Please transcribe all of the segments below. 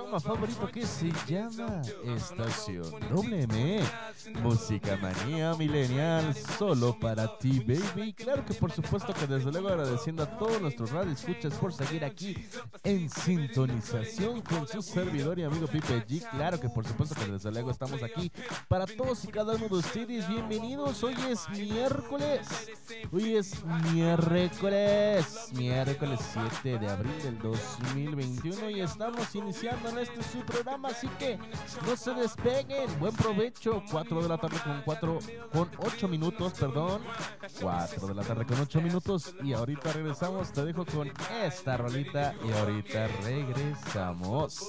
Programa favorito que se llama Estación WM. Música manía millennial solo para ti, baby. Claro que por supuesto que desde luego agradeciendo a todos nuestros radioescuchas por seguir aquí en sintonización con su servidor y amigo Pipe G. Claro que por supuesto que desde luego estamos aquí para todos y cada uno de ustedes. Bienvenidos. Hoy es miércoles. Hoy es miércoles. Miércoles 7 de abril del 2021 y estamos iniciando en este su programa. Así que no se despeguen. Buen provecho. 4 de la tarde con 4 con 8 minutos, perdón. 4 de la tarde con 8 minutos. Y ahorita regresamos. Te dejo con esta rolita. Y ahorita regresamos.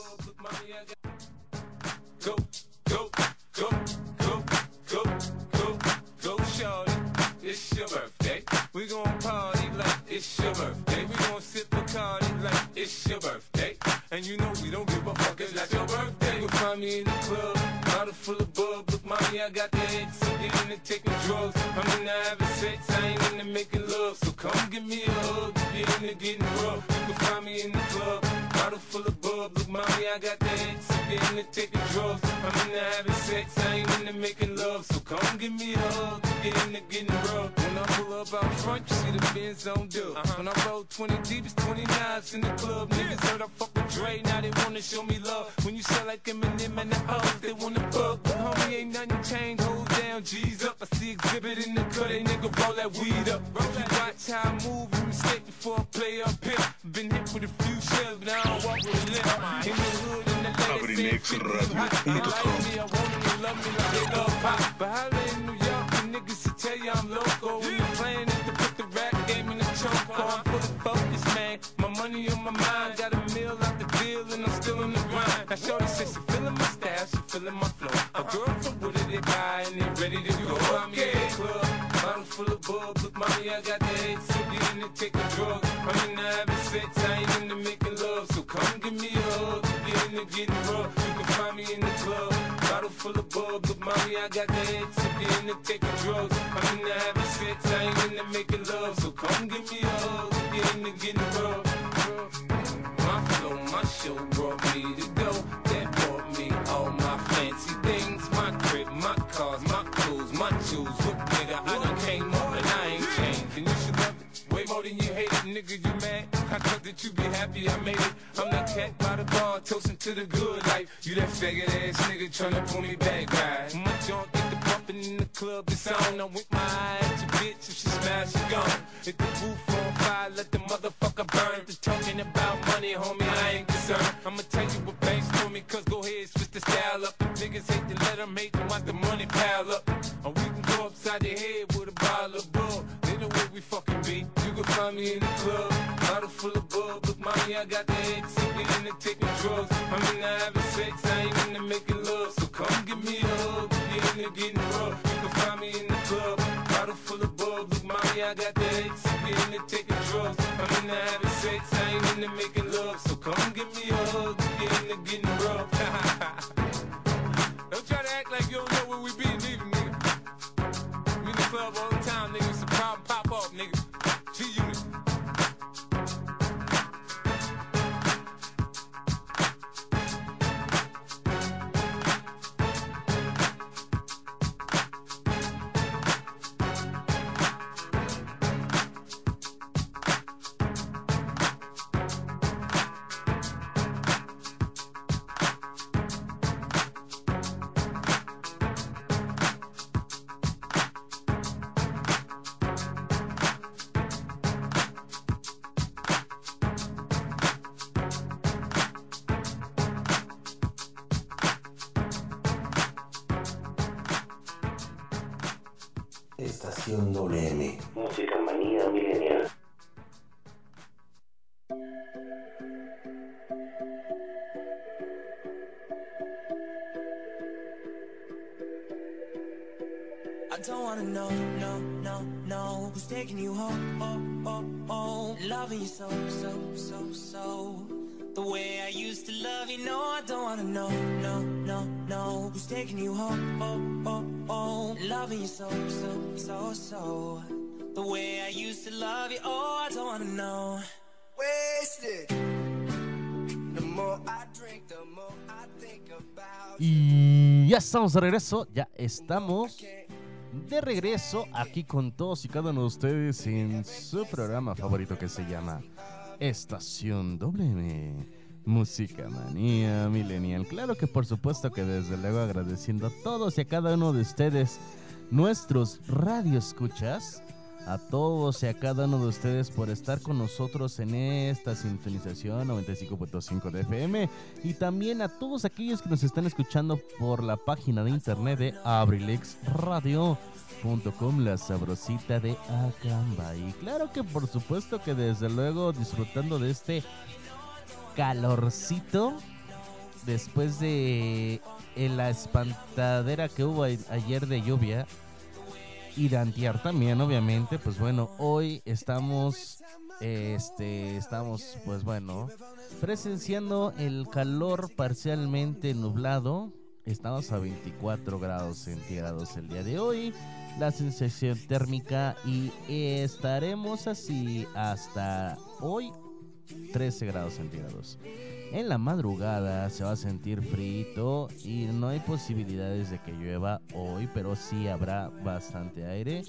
go, go, go, go, go, go, go, shorty. It's your birthday. We gon' party like it's your birthday. We gon' sip a party it's your birthday. And you know we don't give a fuck, it's like your birthday. You'll find me in the club, bottle full of bub. Look, mommy, I got the X, I'm getting into taking drugs. I'm into having sex, I ain't into making love. So come give me a hug, get into getting rough. You can find me in the club, bottle full of bub. Look, mommy, I got the X, I'm getting into taking drugs. I'm into having sex, I ain't into making love. So come give me a hug, get into getting rough. I pull up out front, you see the Benz on dub. When I roll 20 deep, it's 29s in the club. Niggas heard I fuck with Dre, now they wanna show me love. When you sell like Eminem and the O's, they wanna fuck. But homie, ain't nothing changed, hold down, G's up. I see exhibit in the cut, they nigga roll that weed up. If you watch how I move, you mistake before I play up here. Been hit with a few shells, but I don't walk with a limp. In the hood, in the ladies, saying, "They like me, I want them to love me like they love pop. But holla in New my mind, got a meal out the deal, and I'm still in the grind. Now, Shorty says she feeling my style, she feeling my flow. A girl from Wooded, they buy, and they ready to go. I'm in the club, bottle full of bub. Look, mommy, I got the in and take a drug. You be happy I made it. I'm that cat by the bar, toasting to the good life. You that faggot ass nigga tryna pull me back, right? My junk get the bumping in the club, it's on. I'm with my eye at your bitch, if she smash, she gone. Hit the roof on fire, let the motherfucker burn. Just talking about money, homie, I ain't concerned. I'ma tell you what banks do me, cause go ahead, switch the style up. If niggas hate to let them hate, them watch the money pile up. Or we can go upside the head with a bottle of bull. They know where we fucking be. You can find me in the don't wanna know, no, no, no Who's taking you home, oh, oh, oh Loving you so, so, so, so. The way I used to love you, no I don't wanna know, no, no, no Who's taking you home, oh, oh, oh Loving you so, so, so, so. The way I used to love you, oh I don't wanna know. Wasted. The more I drink, the more I think about Y ya estamos de regreso, ya estamos de regreso aquí con todos y cada uno de ustedes en su programa favorito que se llama Estación WM. Música Manía Millennial. Claro que por supuesto que desde luego agradeciendo a todos y a cada uno de ustedes, nuestros radioescuchas, a todos y a cada uno de ustedes por estar con nosotros en esta sintonización 95.5 de FM y también a todos aquellos que nos están escuchando por la página de internet de abrilexradio.com, la sabrosita de Acamba. Y claro que por supuesto que desde luego disfrutando de este calorcito después de la espantadera que hubo ayer de lluvia y de también, obviamente, pues bueno, hoy estamos, este, estamos, pues bueno, presenciando el calor parcialmente nublado. Estamos a 24 grados centígrados el día de hoy. La sensación térmica y estaremos así hasta hoy 13 grados centígrados. En la madrugada se va a sentir frío y no hay posibilidades de que llueva hoy, pero sí habrá bastante aire.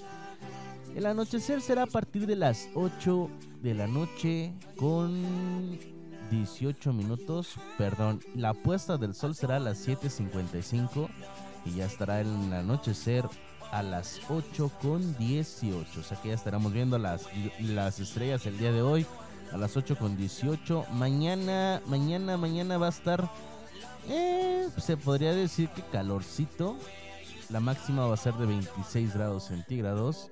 El anochecer será a partir de las 8 de la noche con 18 minutos. Perdón, la puesta del sol será a las 7.55 y ya estará el anochecer a las 8 con 18. O sea que ya estaremos viendo las, las estrellas el día de hoy a las 8 con 18. Mañana, mañana, mañana va a estar, eh, se podría decir que calorcito. La máxima va a ser de 26 grados centígrados.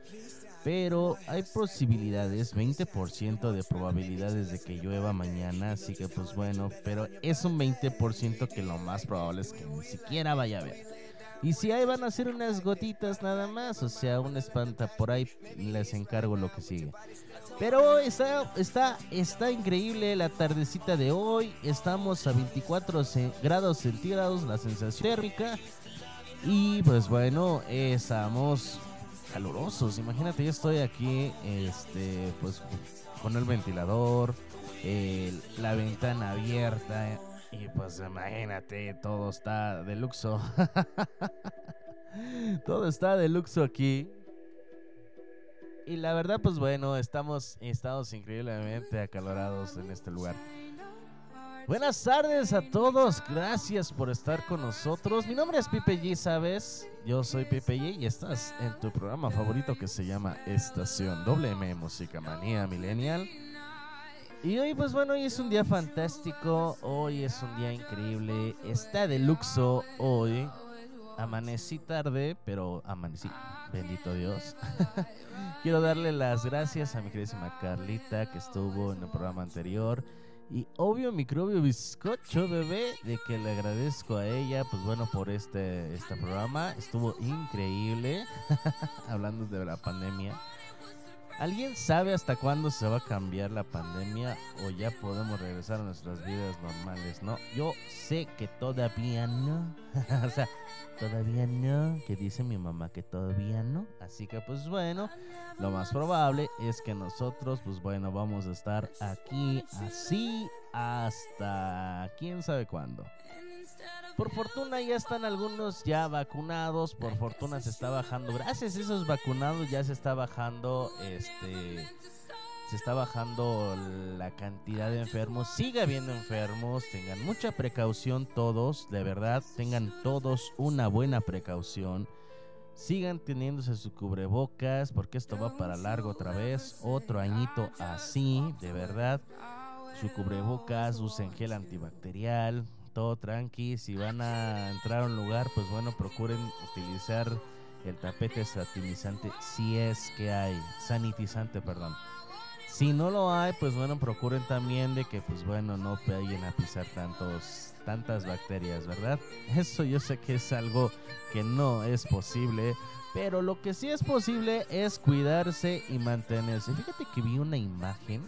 Pero hay posibilidades, 20% de probabilidades de que llueva mañana. Así que pues bueno, pero es un 20% que lo más probable es que ni siquiera vaya a haber. Y si hay van a ser unas gotitas nada más, o sea, un espanta por ahí, les encargo lo que sigue. Pero está, está, está increíble la tardecita de hoy. Estamos a 24 ce- grados centígrados, la sensación térmica. Y pues bueno, estamos calurosos. Imagínate, yo estoy aquí, este, pues con el ventilador, la ventana abierta. Y pues imagínate, todo está de luxo. todo está de luxo aquí. Y la verdad, pues bueno, estamos, estamos increíblemente acalorados en este lugar. Buenas tardes a todos, gracias por estar con nosotros. Mi nombre es Pipe G, ¿sabes? Yo soy Pipe G y estás en tu programa favorito que se llama Estación WM Música Manía Millennial. Y hoy, pues bueno, hoy es un día fantástico, hoy es un día increíble, está de luxo hoy. Amanecí tarde, pero amanecí, bendito Dios. Quiero darle las gracias a mi queridísima Carlita que estuvo en el programa anterior. Y obvio microbio bizcocho bebé, de que le agradezco a ella, pues bueno, por este, este programa. Estuvo increíble, hablando de la pandemia. ¿Alguien sabe hasta cuándo se va a cambiar la pandemia o ya podemos regresar a nuestras vidas normales? No, yo sé que todavía no. o sea, todavía no, que dice mi mamá que todavía no. Así que pues bueno, lo más probable es que nosotros pues bueno vamos a estar aquí así hasta quién sabe cuándo. Por fortuna ya están algunos ya vacunados, por fortuna se está bajando, gracias a esos vacunados ya se está bajando este se está bajando la cantidad de enfermos, sigue habiendo enfermos, tengan mucha precaución todos, de verdad, tengan todos una buena precaución. Sigan teniéndose su cubrebocas porque esto va para largo otra vez, otro añito así, de verdad. Su cubrebocas, usen gel antibacterial, todo tranqui. Si van a entrar a un lugar, pues bueno, procuren utilizar el tapete sanitizante si es que hay, sanitizante, perdón. Si no lo hay, pues bueno, procuren también de que, pues bueno, no vayan a pisar tantos, tantas bacterias, ¿verdad? Eso yo sé que es algo que no es posible, pero lo que sí es posible es cuidarse y mantenerse. Fíjate que vi una imagen,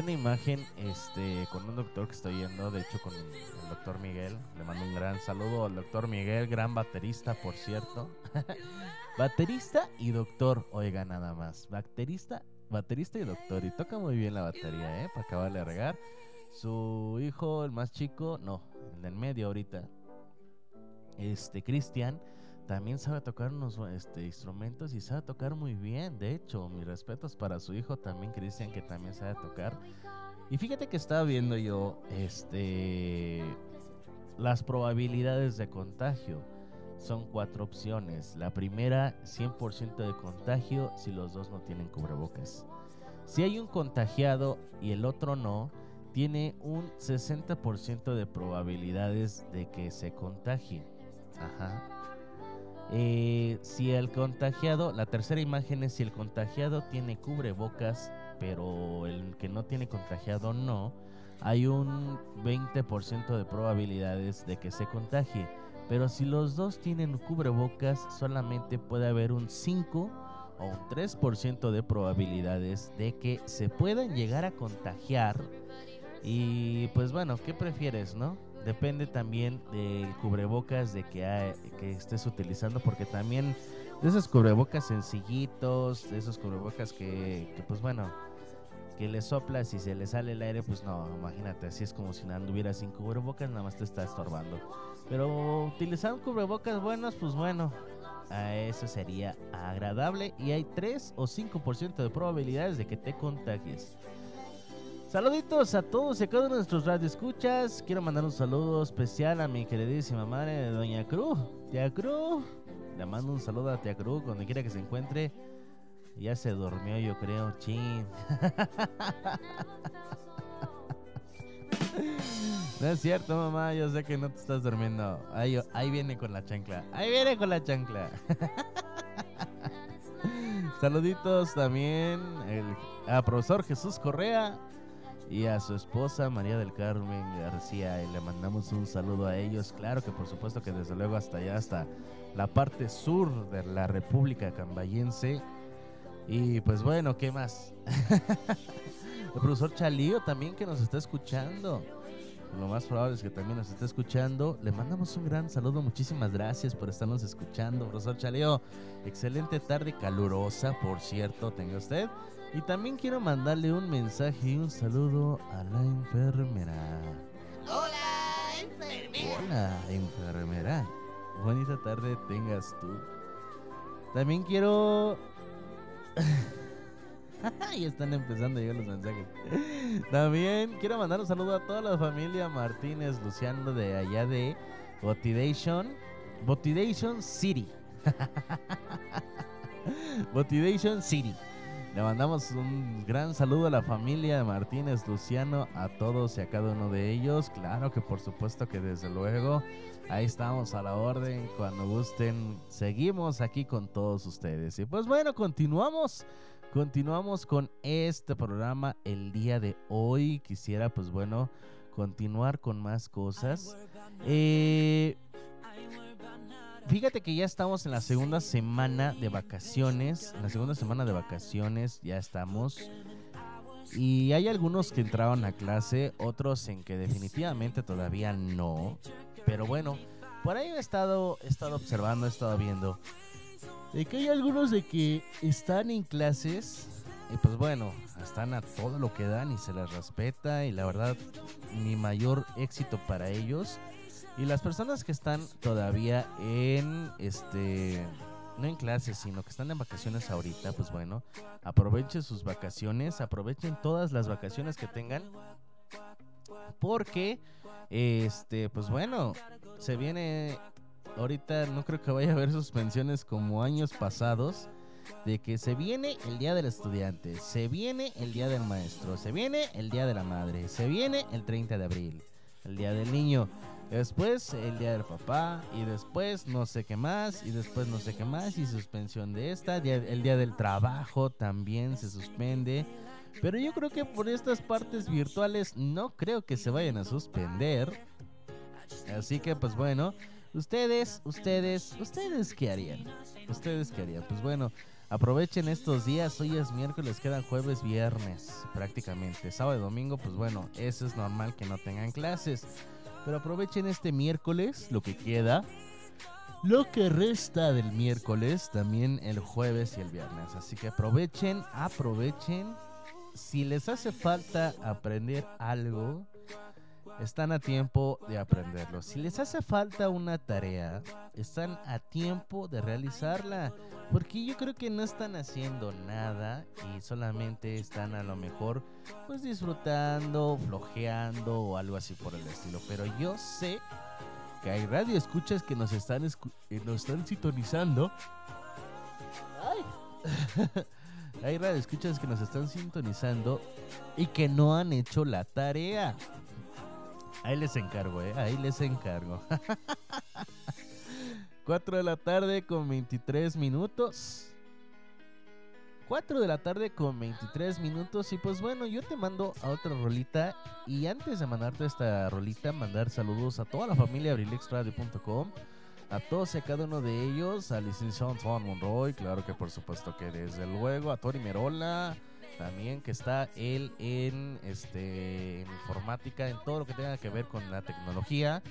una imagen, este, con un doctor que estoy yendo, de hecho con el doctor Miguel. Le mando un gran saludo al doctor Miguel, gran baterista, por cierto. baterista y doctor, oiga nada más, baterista baterista y doctor. Y toca muy bien la batería, ¿eh? Para acabarle de regar. Su hijo, el más chico, no, el del medio ahorita, este, Cristian, también sabe tocar unos este, instrumentos y sabe tocar muy bien. De hecho, mis respetos para su hijo también, Cristian, que también sabe tocar. Y fíjate que estaba viendo yo, este, las probabilidades de contagio son cuatro opciones. La primera, 100% de contagio si los dos no tienen cubrebocas. Si hay un contagiado y el otro no, tiene un 60% de probabilidades de que se contagie. Ajá. Eh, si el contagiado, la tercera imagen es si el contagiado tiene cubrebocas, pero el que no tiene contagiado no, hay un 20% de probabilidades de que se contagie. Pero si los dos tienen cubrebocas, solamente puede haber un 5 o un 3% de probabilidades de que se puedan llegar a contagiar. Y pues bueno, ¿qué prefieres, no? Depende también del cubrebocas de que, estés utilizando, porque también de esos cubrebocas sencillitos, de esos cubrebocas que, pues bueno, que le soplas y se le sale el aire, pues no, imagínate, así es como si no anduviera sin cubrebocas, nada más te está estorbando. Pero utilizar cubrebocas buenos, pues bueno, a eso sería agradable y hay 3 o 5% de probabilidades de que te contagies. Saluditos a todos y a cada uno de nuestros radioescuchas. Quiero mandar un saludo especial a mi queridísima madre, Doña Cruz. Tía Cruz. Le mando un saludo a Tía Cruz donde quiera que se encuentre. Ya se durmió, yo creo, chin. No es cierto, mamá. Yo sé que no te estás durmiendo. Ahí, viene con la chancla. Ahí viene con la chancla. Saluditos también a profesor Jesús Correa y a su esposa María del Carmen García. Y le mandamos un saludo a ellos. Claro que por supuesto que desde luego hasta allá, hasta la parte sur de la República Cambayense. Y pues bueno, ¿qué más? el profesor Chalío también que nos está escuchando lo más probable es que también nos esté escuchando. Le mandamos un gran saludo, muchísimas gracias por estarnos escuchando, profesor Chaleo. Excelente tarde, calurosa, por cierto, tenga usted. Y también quiero mandarle un mensaje y un saludo a la enfermera. Hola, enfermera. Hola, enfermera. Bonita tarde tengas tú. También quiero y están empezando a llegar los mensajes. También quiero mandar un saludo a toda la familia Martínez Luciano de allá de Motivation. Motivation City. Motivation City. Le mandamos un gran saludo a la familia Martínez Luciano, a todos y a cada uno de ellos. Claro que por supuesto que desde luego ahí estamos a la orden. Cuando gusten, seguimos aquí con todos ustedes. Y pues bueno, continuamos Continuamos con este programa el día de hoy. Quisiera, pues bueno, continuar con más cosas. Eh, fíjate que ya estamos en la segunda semana de vacaciones. En la segunda semana de vacaciones ya estamos. Y hay algunos que entraron a clase, otros en que definitivamente todavía no. Pero bueno, por ahí he estado, he estado observando, he estado viendo de que hay algunos de que están en clases y pues bueno, están a todo lo que dan y se les respeta y la verdad mi mayor éxito para ellos y las personas que están todavía en este no en clases, sino que están en vacaciones ahorita, pues bueno, aprovechen sus vacaciones, aprovechen todas las vacaciones que tengan porque este pues bueno, se viene ahorita no creo que vaya a haber suspensiones como años pasados. De que se viene el día del estudiante, se viene el día del maestro, se viene el día de la madre, se viene el 30 de abril, el día del niño. Después el día del papá y después no sé qué más y después no sé qué más y suspensión de esta. El día del trabajo también se suspende. Pero yo creo que por estas partes virtuales no creo que se vayan a suspender. Así que pues bueno, ustedes, ustedes, ustedes qué harían? ¿Ustedes qué harían? Pues bueno, aprovechen estos días, hoy es miércoles, quedan jueves, viernes prácticamente. Sábado y domingo, pues bueno, eso es normal que no tengan clases. Pero aprovechen este miércoles, lo que queda. Lo que resta del miércoles, también el jueves y el viernes. Así que aprovechen, aprovechen. Si les hace falta aprender algo, están a tiempo de aprenderlo. Si les hace falta una tarea, están a tiempo de realizarla. Porque yo creo que no están haciendo nada y solamente están a lo mejor pues disfrutando, flojeando o algo así por el estilo. Pero yo sé que hay radio escuchas que nos están, escu- eh, nos están sintonizando. Ay. hay radio escuchas que nos están sintonizando y que no han hecho la tarea. Ahí les encargo, eh. Ahí les encargo. 4 de la tarde con 23 minutos. 4 de la tarde con 23 minutos. Y pues bueno, yo te mando a otra rolita. Y antes de mandarte esta rolita, mandar saludos a toda la familia abrilexradio.com. A todos y a cada uno de ellos. Al licenciado Antoine Monroy. Claro que por supuesto que desde luego. A Tori Merola. También que está él en, este, informática, en todo lo que tenga que ver con la tecnología.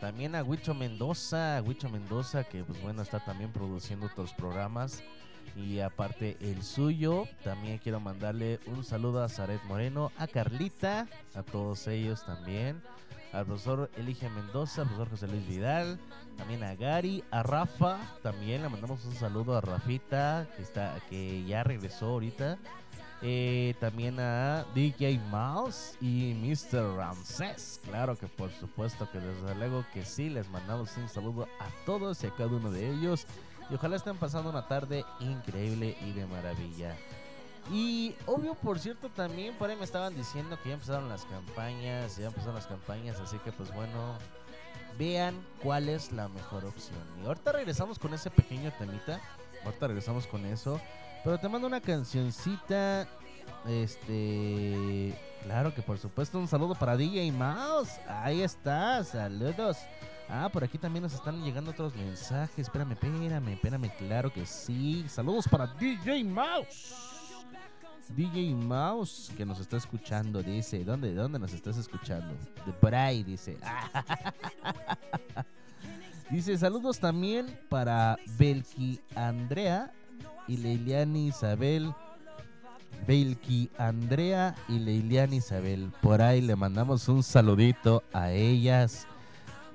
También a Huicho Mendoza, Huicho Mendoza que pues bueno está también produciendo otros programas y aparte el suyo. También quiero mandarle un saludo a Zaret Moreno, a Carlita, a todos ellos también. Al profesor Elige Mendoza, al profesor José Luis Vidal, también a Gary, a Rafa, también le mandamos un saludo a Rafita, que está, que ya regresó ahorita. Eh, también a DJ Mouse y Mr. Ramsés. Claro que por supuesto que desde luego que sí, les mandamos un saludo a todos y a cada uno de ellos. Y ojalá estén pasando una tarde increíble y de maravilla. Y obvio, por cierto, también por ahí me estaban diciendo que ya empezaron las campañas, ya empezaron las campañas, así que pues bueno, vean cuál es la mejor opción. Y ahorita regresamos con ese pequeño temita, ahorita regresamos con eso. Pero te mando una cancioncita. Este. Claro que por supuesto un saludo para DJ Mouse. Ahí está, saludos. Ah, por aquí también nos están llegando otros mensajes. Espérame, espérame, espérame. Claro que sí. Saludos para DJ Mouse. DJ Mouse que nos está escuchando, dice. ¿Dónde, dónde nos estás escuchando? De por dice. Dice, saludos también para Belki Andrea y Leiliani Isabel. Belki Andrea y Leiliani Isabel. Por ahí le mandamos un saludito a ellas.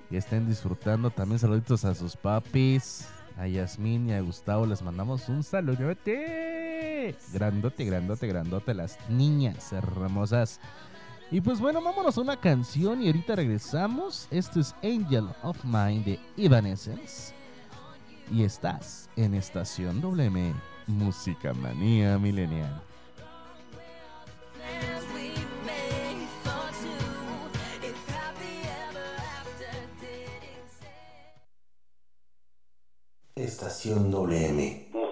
Que estén disfrutando. También saluditos a sus papis. A Yasmín y a Gustavo les mandamos un saludote. Grandote, grandote, grandote. Las niñas hermosas. Y pues bueno, vámonos a una canción y ahorita regresamos. Esto es Angel of Mine de Evanescence. Y estás en Estación WM, Música Manía Millennial. Estación WM.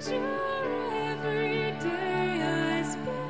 Treasure every day I spend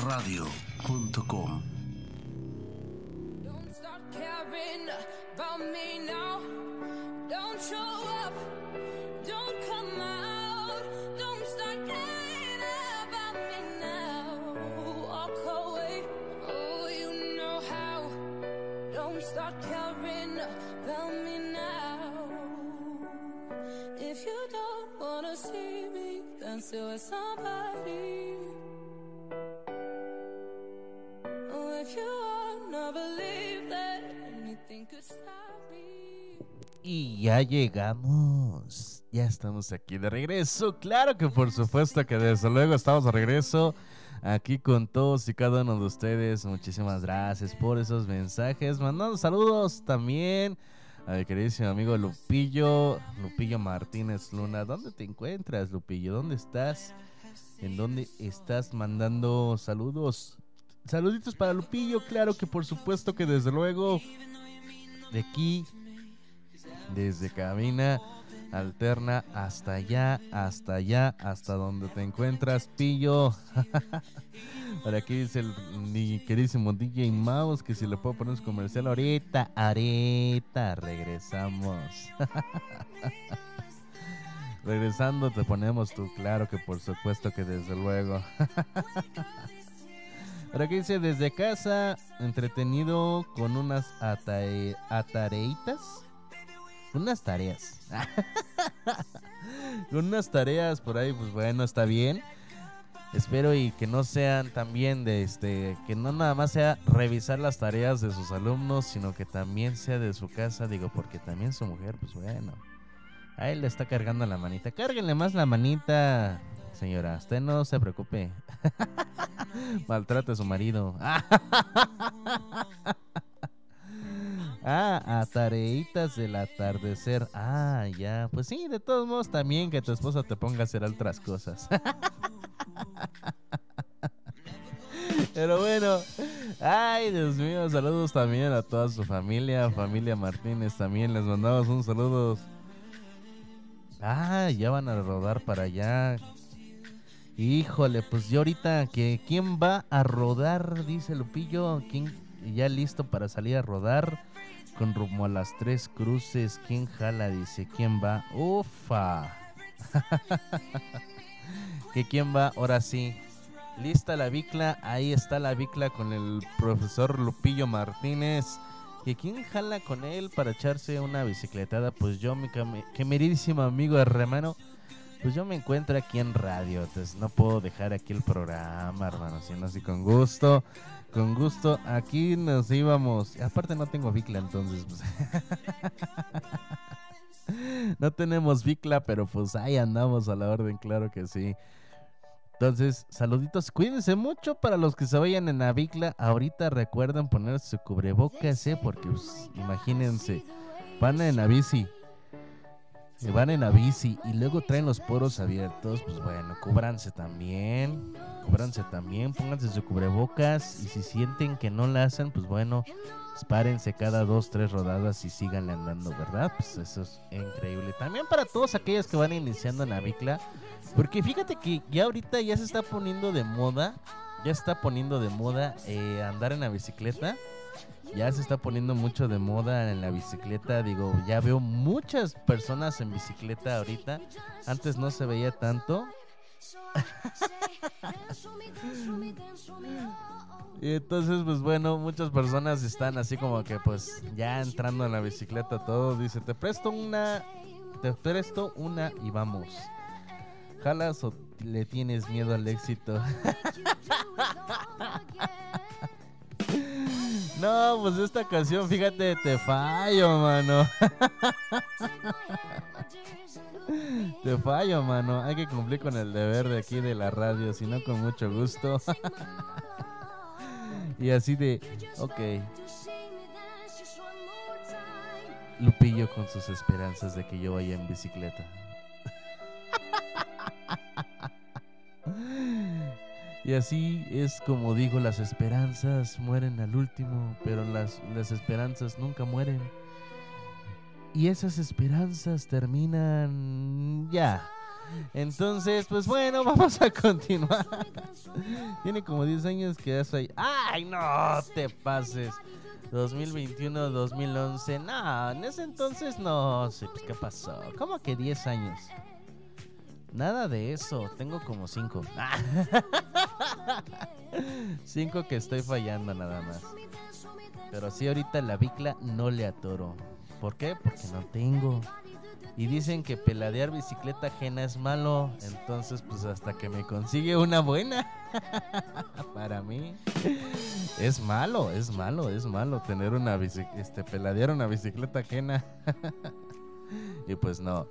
abrilexradio.com Don't caring about me now. Don't show up. Don't come out. Don't start caring about me now. Walk away. Oh, you know how. Don't start caring about me now. if you don't wanna see me dancing with somebody. Y ya llegamos. Ya estamos aquí de regreso. Claro que por supuesto que desde luego estamos de regreso aquí con todos y cada uno de ustedes. Muchísimas gracias por esos mensajes. Mandando saludos también a mi queridísimo amigo Lupillo, Lupillo Martínez Luna. ¿Dónde te encuentras, Lupillo? ¿Dónde estás? ¿En dónde estás mandando saludos? Saluditos para Lupillo, claro que por supuesto que desde luego de aquí, desde cabina alterna hasta allá, hasta allá, hasta donde te encuentras, pillo. Por aquí dice el mi queridísimo DJ Mouse que si le puedo poner un comercial ahorita, ahorita regresamos. Regresando te ponemos tú, claro que por supuesto que desde luego. Por aquí dice desde casa, entretenido con unas atae- atareitas. Unas tareas. con unas tareas por ahí, pues bueno, está bien. Espero y que no sean también de este, que no nada más sea revisar las tareas de sus alumnos, sino que también sea de su casa, digo, porque también su mujer, pues bueno. Ahí le está cargando la manita. Cárguenle más la manita, señora. Usted no se preocupe. Maltrate a su marido. Ah, a tareitas del atardecer. Ah, ya. Pues sí, de todos modos también que tu esposa te ponga a hacer otras cosas. Pero bueno, ay Dios mío, saludos también a toda su familia, familia Martínez también, les mandamos un saludo. Ah, ya van a rodar para allá. Híjole, pues yo ahorita que quién va a rodar, dice Lupillo, quién ya listo para salir a rodar con rumbo a las tres cruces, quién jala, dice, quién va, ufa. que quién va, ahora sí. Lista la bicla, ahí está la bicla con el profesor Lupillo Martínez. ¿Y quién jala con él para echarse una bicicletada? Pues yo, mi queridísimo amigo hermano, pues yo me encuentro aquí en radio, entonces no puedo dejar aquí el programa, hermano, sino así con gusto, con gusto. Aquí nos íbamos, aparte no tengo bicla, entonces pues... no tenemos bicla, pero pues ahí andamos a la orden, claro que sí. Entonces, saluditos, cuídense mucho para los que se vayan en la bicla. Ahorita recuerden poner su cubrebocas, ¿eh? Porque pues, imagínense, van en la bici, eh, van en la bici y luego traen los poros abiertos, pues bueno, cúbranse también, cúbranse también, pónganse su cubrebocas y si sienten que no la hacen, pues bueno, párense cada dos, tres rodadas y síganle andando, ¿verdad? Pues eso es increíble. También para todos aquellos que van iniciando en la bicla, porque fíjate que ya ahorita ya se está poniendo de moda, ya se está poniendo de moda eh, andar en la bicicleta. Ya se está poniendo mucho de moda en la bicicleta. Digo, ya veo muchas personas en bicicleta ahorita. Antes no se veía tanto. Y entonces, pues bueno, muchas personas están así como que pues ya entrando en la bicicleta todo. Dice, te presto una, te presto una y vamos. ¿Jalas o le tienes miedo al éxito? No, pues esta canción, fíjate, te fallo, mano. Te fallo, mano. Hay que cumplir con el deber de aquí de la radio, si no con mucho gusto. y así de, ok. Lupillo con sus esperanzas de que yo vaya en bicicleta. Y así es como digo, las esperanzas mueren al último, pero las, las esperanzas nunca mueren. Y esas esperanzas terminan ya. Entonces, pues bueno, vamos a continuar. Tiene como 10 años que ya. ¡Ay, no te pases! 2021, 2011. No, en ese entonces no sé, pues qué pasó. ¿Cómo que 10 años? Nada de eso, tengo como 5. 5 que estoy fallando nada más. Pero sí, ahorita la bicla no le atoro. ¿Por qué? Porque no tengo. Y dicen que peladear bicicleta ajena es malo. Entonces, pues hasta que me consigue una buena. Para mí. Es malo, es malo, es malo tener una bicicleta, este, peladear una bicicleta ajena. y pues no.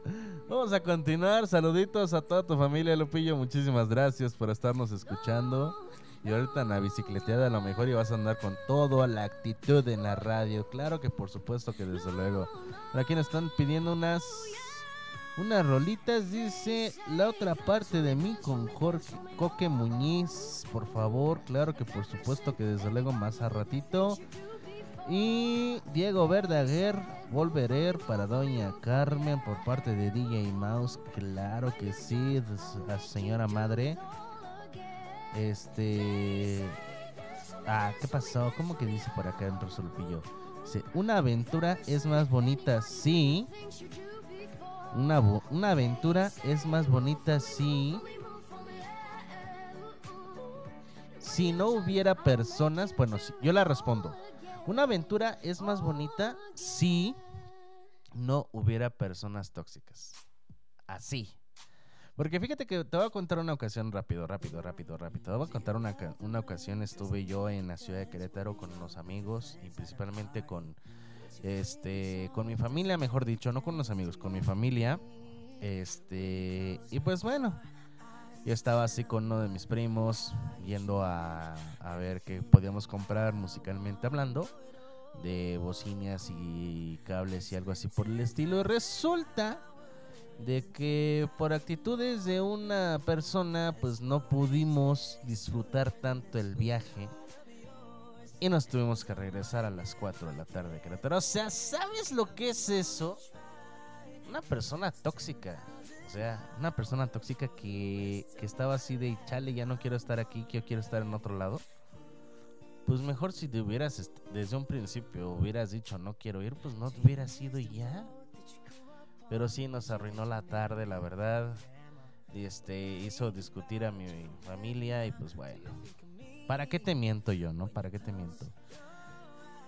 Vamos a continuar. Saluditos a toda tu familia, Lupillo. Muchísimas gracias por estarnos escuchando. Y ahorita en la bicicleteada a lo mejor y vas a andar con toda la actitud en la radio. Claro que por supuesto que desde luego. Para quienes están pidiendo unas unas rolitas, dice la otra parte de mí con Jorge Coque Muñiz. Por favor, claro que por supuesto que desde luego más a ratito. Y Diego Verdaguer, Volverer para Doña Carmen por parte de DJ Mouse. Claro que sí, la señora madre. Este. Ah, ¿qué pasó? ¿Cómo que dice por acá en Rosolpillo? Dice: Una aventura es más bonita, sí. Una, una aventura es más bonita, sí. Si no hubiera personas, bueno, yo la respondo. Una aventura es más bonita si no hubiera personas tóxicas. Así. Porque fíjate que te voy a contar una ocasión rápido, rápido, rápido, rápido. Te voy a contar una, una ocasión. Estuve yo en la ciudad de Querétaro con unos amigos y principalmente con este con mi familia, mejor dicho, no con los amigos, con mi familia. Este, y pues bueno, yo estaba así con uno de mis primos yendo a, a ver qué podíamos comprar musicalmente hablando de bocinas y cables y algo así por el estilo. Resulta de que por actitudes de una persona pues no pudimos disfrutar tanto el viaje y nos tuvimos que regresar a las 4 de la tarde Querétaro. O sea, ¿sabes lo que es eso? Una persona tóxica. O sea, una persona tóxica que, que estaba así de chale, ya no quiero estar aquí, que yo quiero estar en otro lado. Pues mejor si te hubieras desde un principio hubieras dicho no quiero ir, pues no te hubieras ido ya. Pero sí nos arruinó la tarde, la verdad. Y este hizo discutir a mi familia y pues bueno. ¿Para qué te miento yo, no? ¿Para qué te miento?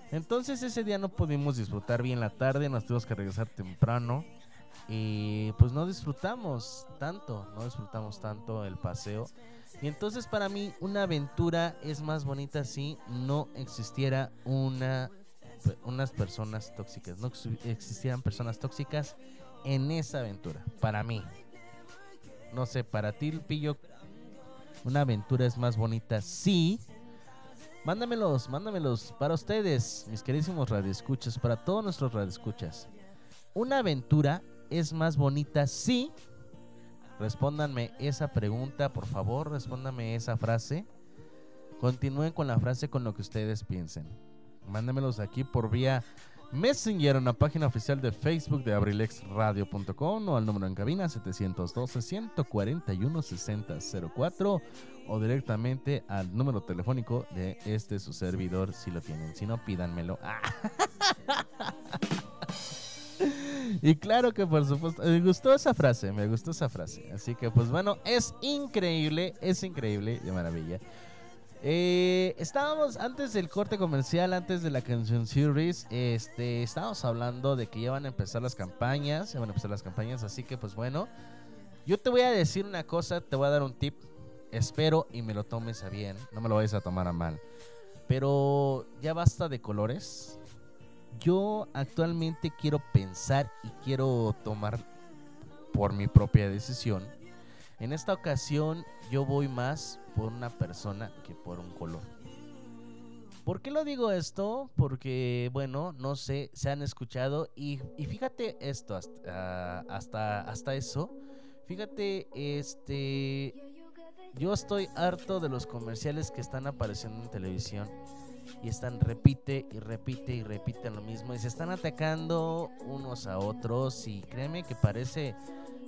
Entonces ese día no pudimos disfrutar bien la tarde, nos tuvimos que regresar temprano y pues no disfrutamos tanto, no disfrutamos tanto el paseo. Y entonces para mí una aventura es más bonita si no existiera una unas personas tóxicas, no existieran personas tóxicas en esa aventura, para mí. No sé, para ti, Pillo, una aventura es más bonita. Sí. Mándamelos, mándamelos para ustedes, mis queridísimos radioescuchas, para todos nuestros radioescuchas. Una aventura es más bonita sí. Respóndanme esa pregunta, por favor, respóndanme esa frase. Continúen con la frase con lo que ustedes piensen. Mándamelos aquí por vía Messenger en la página oficial de Facebook de abrilexradio.com o al número en cabina 712-141-6004 o directamente al número telefónico de este su servidor si lo tienen. Si no, pídanmelo. y claro que por supuesto, me gustó esa frase, me gustó esa frase. Así que pues bueno, es increíble, es increíble, de maravilla. Eh, estábamos antes del corte comercial, antes de la canción series, este, estábamos hablando de que ya van a empezar las campañas, ya van a empezar las campañas, así que pues bueno, yo te voy a decir una cosa, te voy a dar un tip, espero y me lo tomes a bien, no me lo vayas a tomar a mal, pero ya basta de colores. Yo actualmente quiero pensar y quiero tomar por mi propia decisión. En esta ocasión yo voy más por una persona que por un color. ¿Por qué lo digo esto? Porque, bueno, no sé, se han escuchado y, fíjate esto, hasta, hasta, hasta eso, fíjate, este, yo estoy harto de los comerciales que están apareciendo en televisión y están repite y repite y repite lo mismo y se están atacando unos a otros y créeme que parece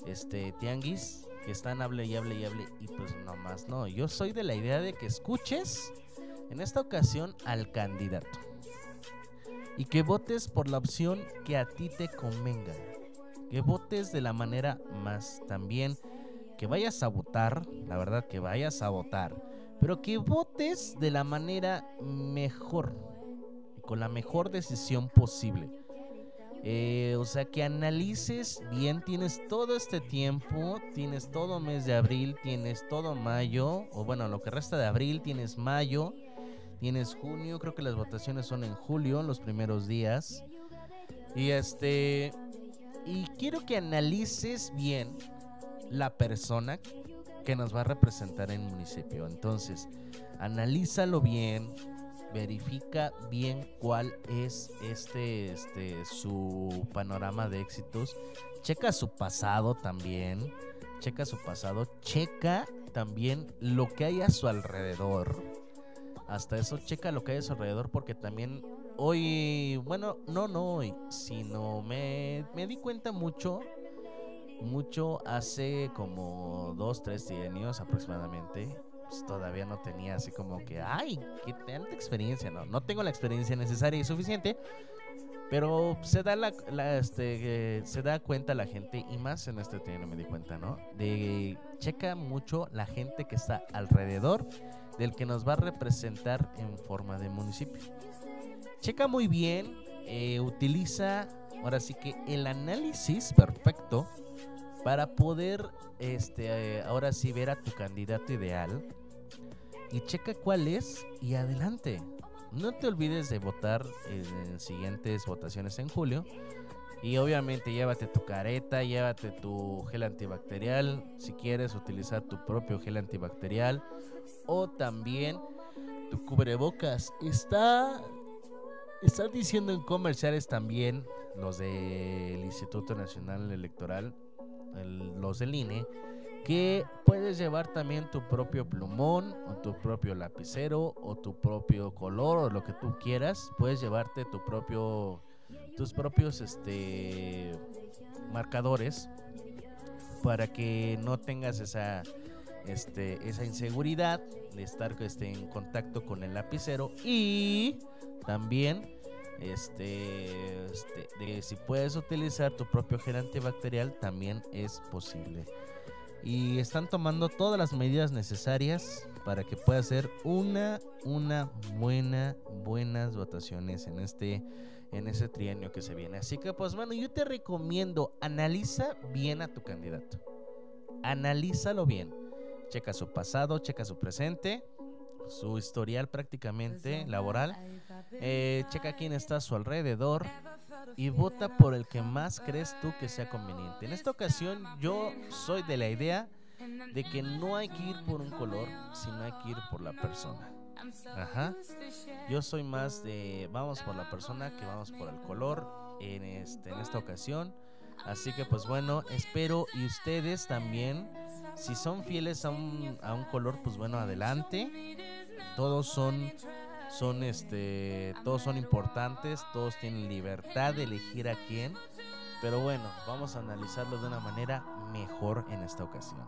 este tianguis que están hable y hable y hable y pues nomás no. Yo soy de la idea de que escuches en esta ocasión al candidato y que votes por la opción que a ti te convenga. Que votes de la manera más también que vayas a votar, la verdad que vayas a votar, pero que votes de la manera mejor, con la mejor decisión posible. Eh, o sea, que analices bien, tienes todo este tiempo, tienes todo mes de abril, tienes todo mayo, o bueno, lo que resta de abril, tienes mayo, tienes junio, creo que las votaciones son en julio, los primeros días. Y este, y quiero que analices bien la persona que nos va a representar en el municipio. Entonces, analízalo bien, verifica bien cuál es este, este, su panorama de éxitos. Checa su pasado también. Checa su pasado. Checa también lo que hay a su alrededor. Hasta eso, checa lo que hay a su alrededor porque también hoy, bueno, no, no hoy, sino me, me di cuenta mucho, mucho hace como dos, tres años aproximadamente pues, todavía no tenía así como que, ay, qué tanta experiencia, no, no tengo la experiencia necesaria y suficiente, pero se da la, la, este, se da cuenta la gente y más en este tiempo me di cuenta, ¿no? De checa mucho la gente que está alrededor del que nos va a representar en forma de municipio. Checa muy bien, eh, utiliza ahora sí que el análisis perfecto para poder este eh, ahora sí ver a tu candidato ideal y checa cuál es y adelante. No te olvides de votar en siguientes votaciones en julio. Y obviamente llévate tu careta, llévate tu gel antibacterial, si quieres utilizar tu propio gel antibacterial o también tu cubrebocas. Está están diciendo en comerciales también los del Instituto Nacional Electoral, los del INE, que puedes llevar también tu propio plumón o tu propio lapicero o tu propio color o lo que tú quieras. Puedes llevarte tu propio tus propios este marcadores para que no tengas esa este esa inseguridad de estar este, en contacto con el lapicero y también este, este de si puedes utilizar tu propio gel antibacterial también es posible y están tomando todas las medidas necesarias para que pueda ser una una buena buenas votaciones en este en ese trienio que se viene. Así que pues bueno, yo te recomiendo analiza bien a tu candidato. Analízalo bien. Checa su pasado, checa su presente, su historial prácticamente laboral. Eh, checa quién está a su alrededor y vota por el que más crees tú que sea conveniente. En esta ocasión yo soy de la idea de que no hay que ir por un color, sino hay que ir por la persona. Ajá. Yo soy más de vamos por la persona que vamos por el color en este en esta ocasión. Así que pues bueno, espero y ustedes también si son fieles a un, a un color, pues bueno, adelante. Todos son son este todos son importantes, todos tienen libertad de elegir a quién, pero bueno, vamos a analizarlo de una manera mejor en esta ocasión.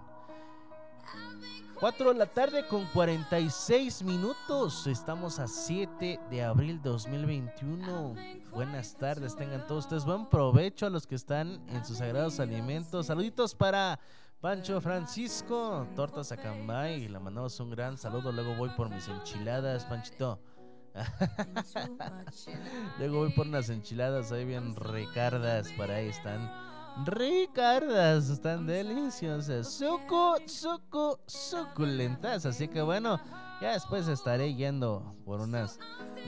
4 de la tarde con 46 minutos. Estamos a 7 de abril 2021. Buenas tardes, tengan todos ustedes buen provecho a los que están en sus sagrados alimentos. Saluditos para Pancho Francisco, Tortas Acambay. Le mandamos un gran saludo. Luego voy por mis enchiladas, Panchito. Luego voy por unas enchiladas ahí bien ricardas. Para ahí están. Ricardas, están deliciosas. Suco, suco, suculentas. Así que bueno, ya después estaré yendo por unas,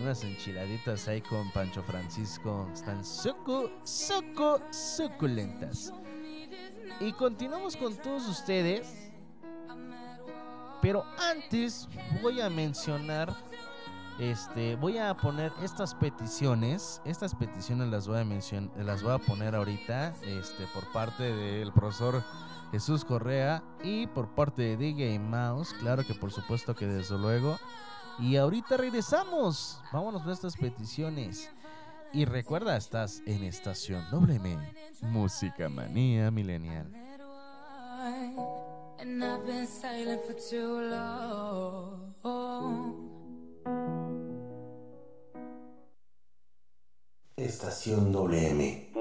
unas enchiladitas ahí con Pancho Francisco. Están suco, suco, suculentas. Y continuamos con todos ustedes. Pero antes voy a mencionar este, voy a poner estas peticiones. Estas peticiones las voy a mencionar, las voy a poner ahorita, este, por parte del profesor Jesús Correa y por parte de DJ Mouse. Claro que por supuesto que desde luego. Y ahorita regresamos. Vámonos con estas peticiones. Y recuerda, estás en estación WM, Música Manía Millennial. Estación WM.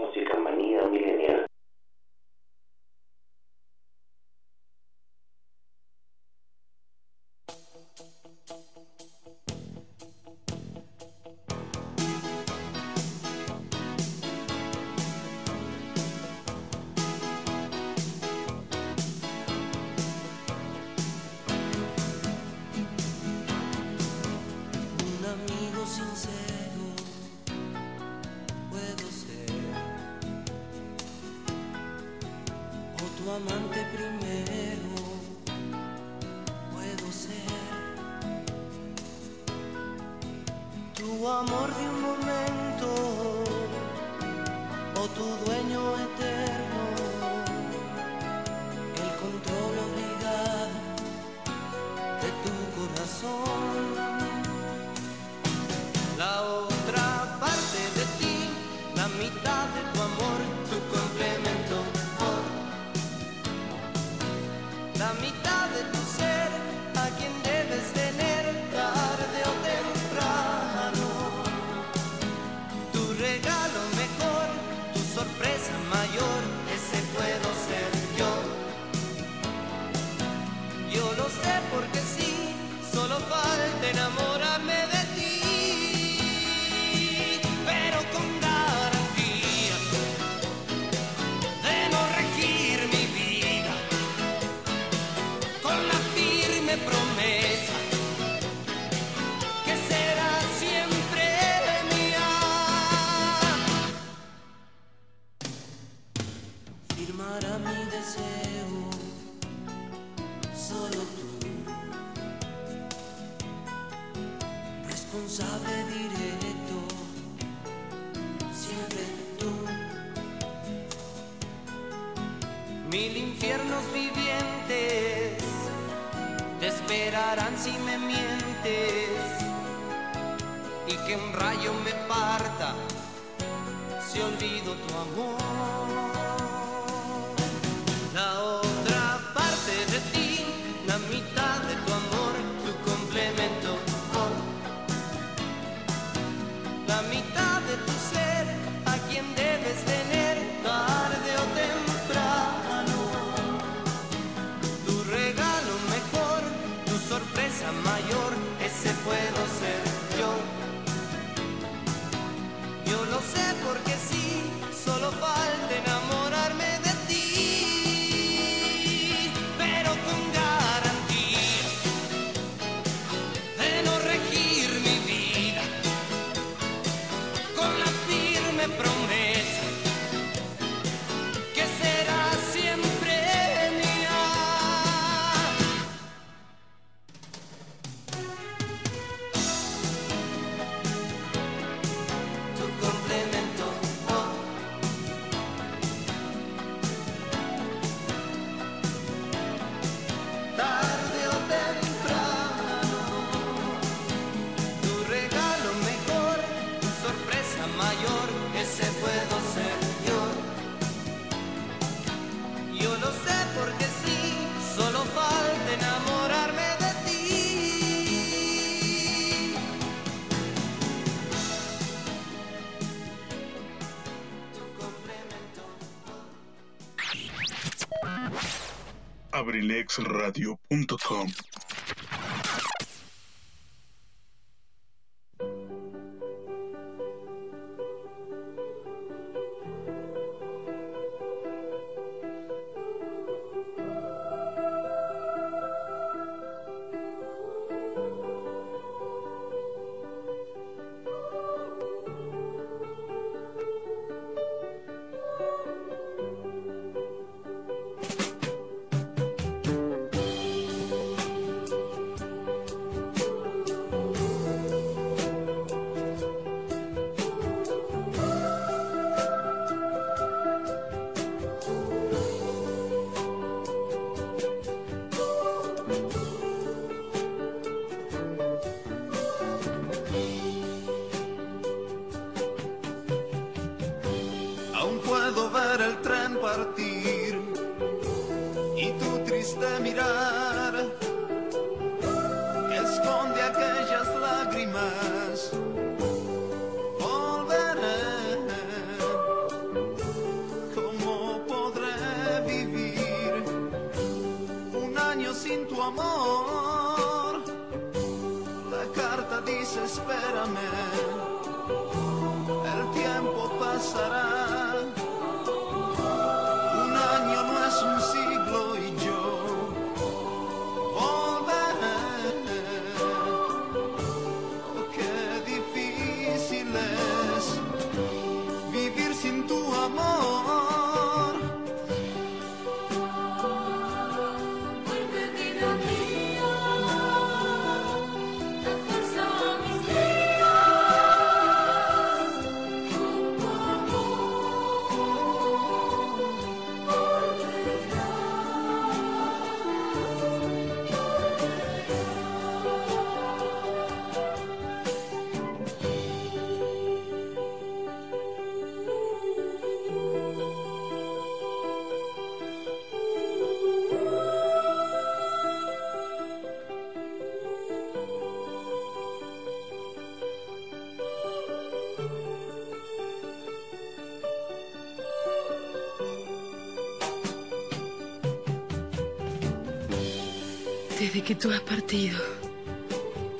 Mayor, ese puedo ser abrilexradio.com Desde que tú has partido,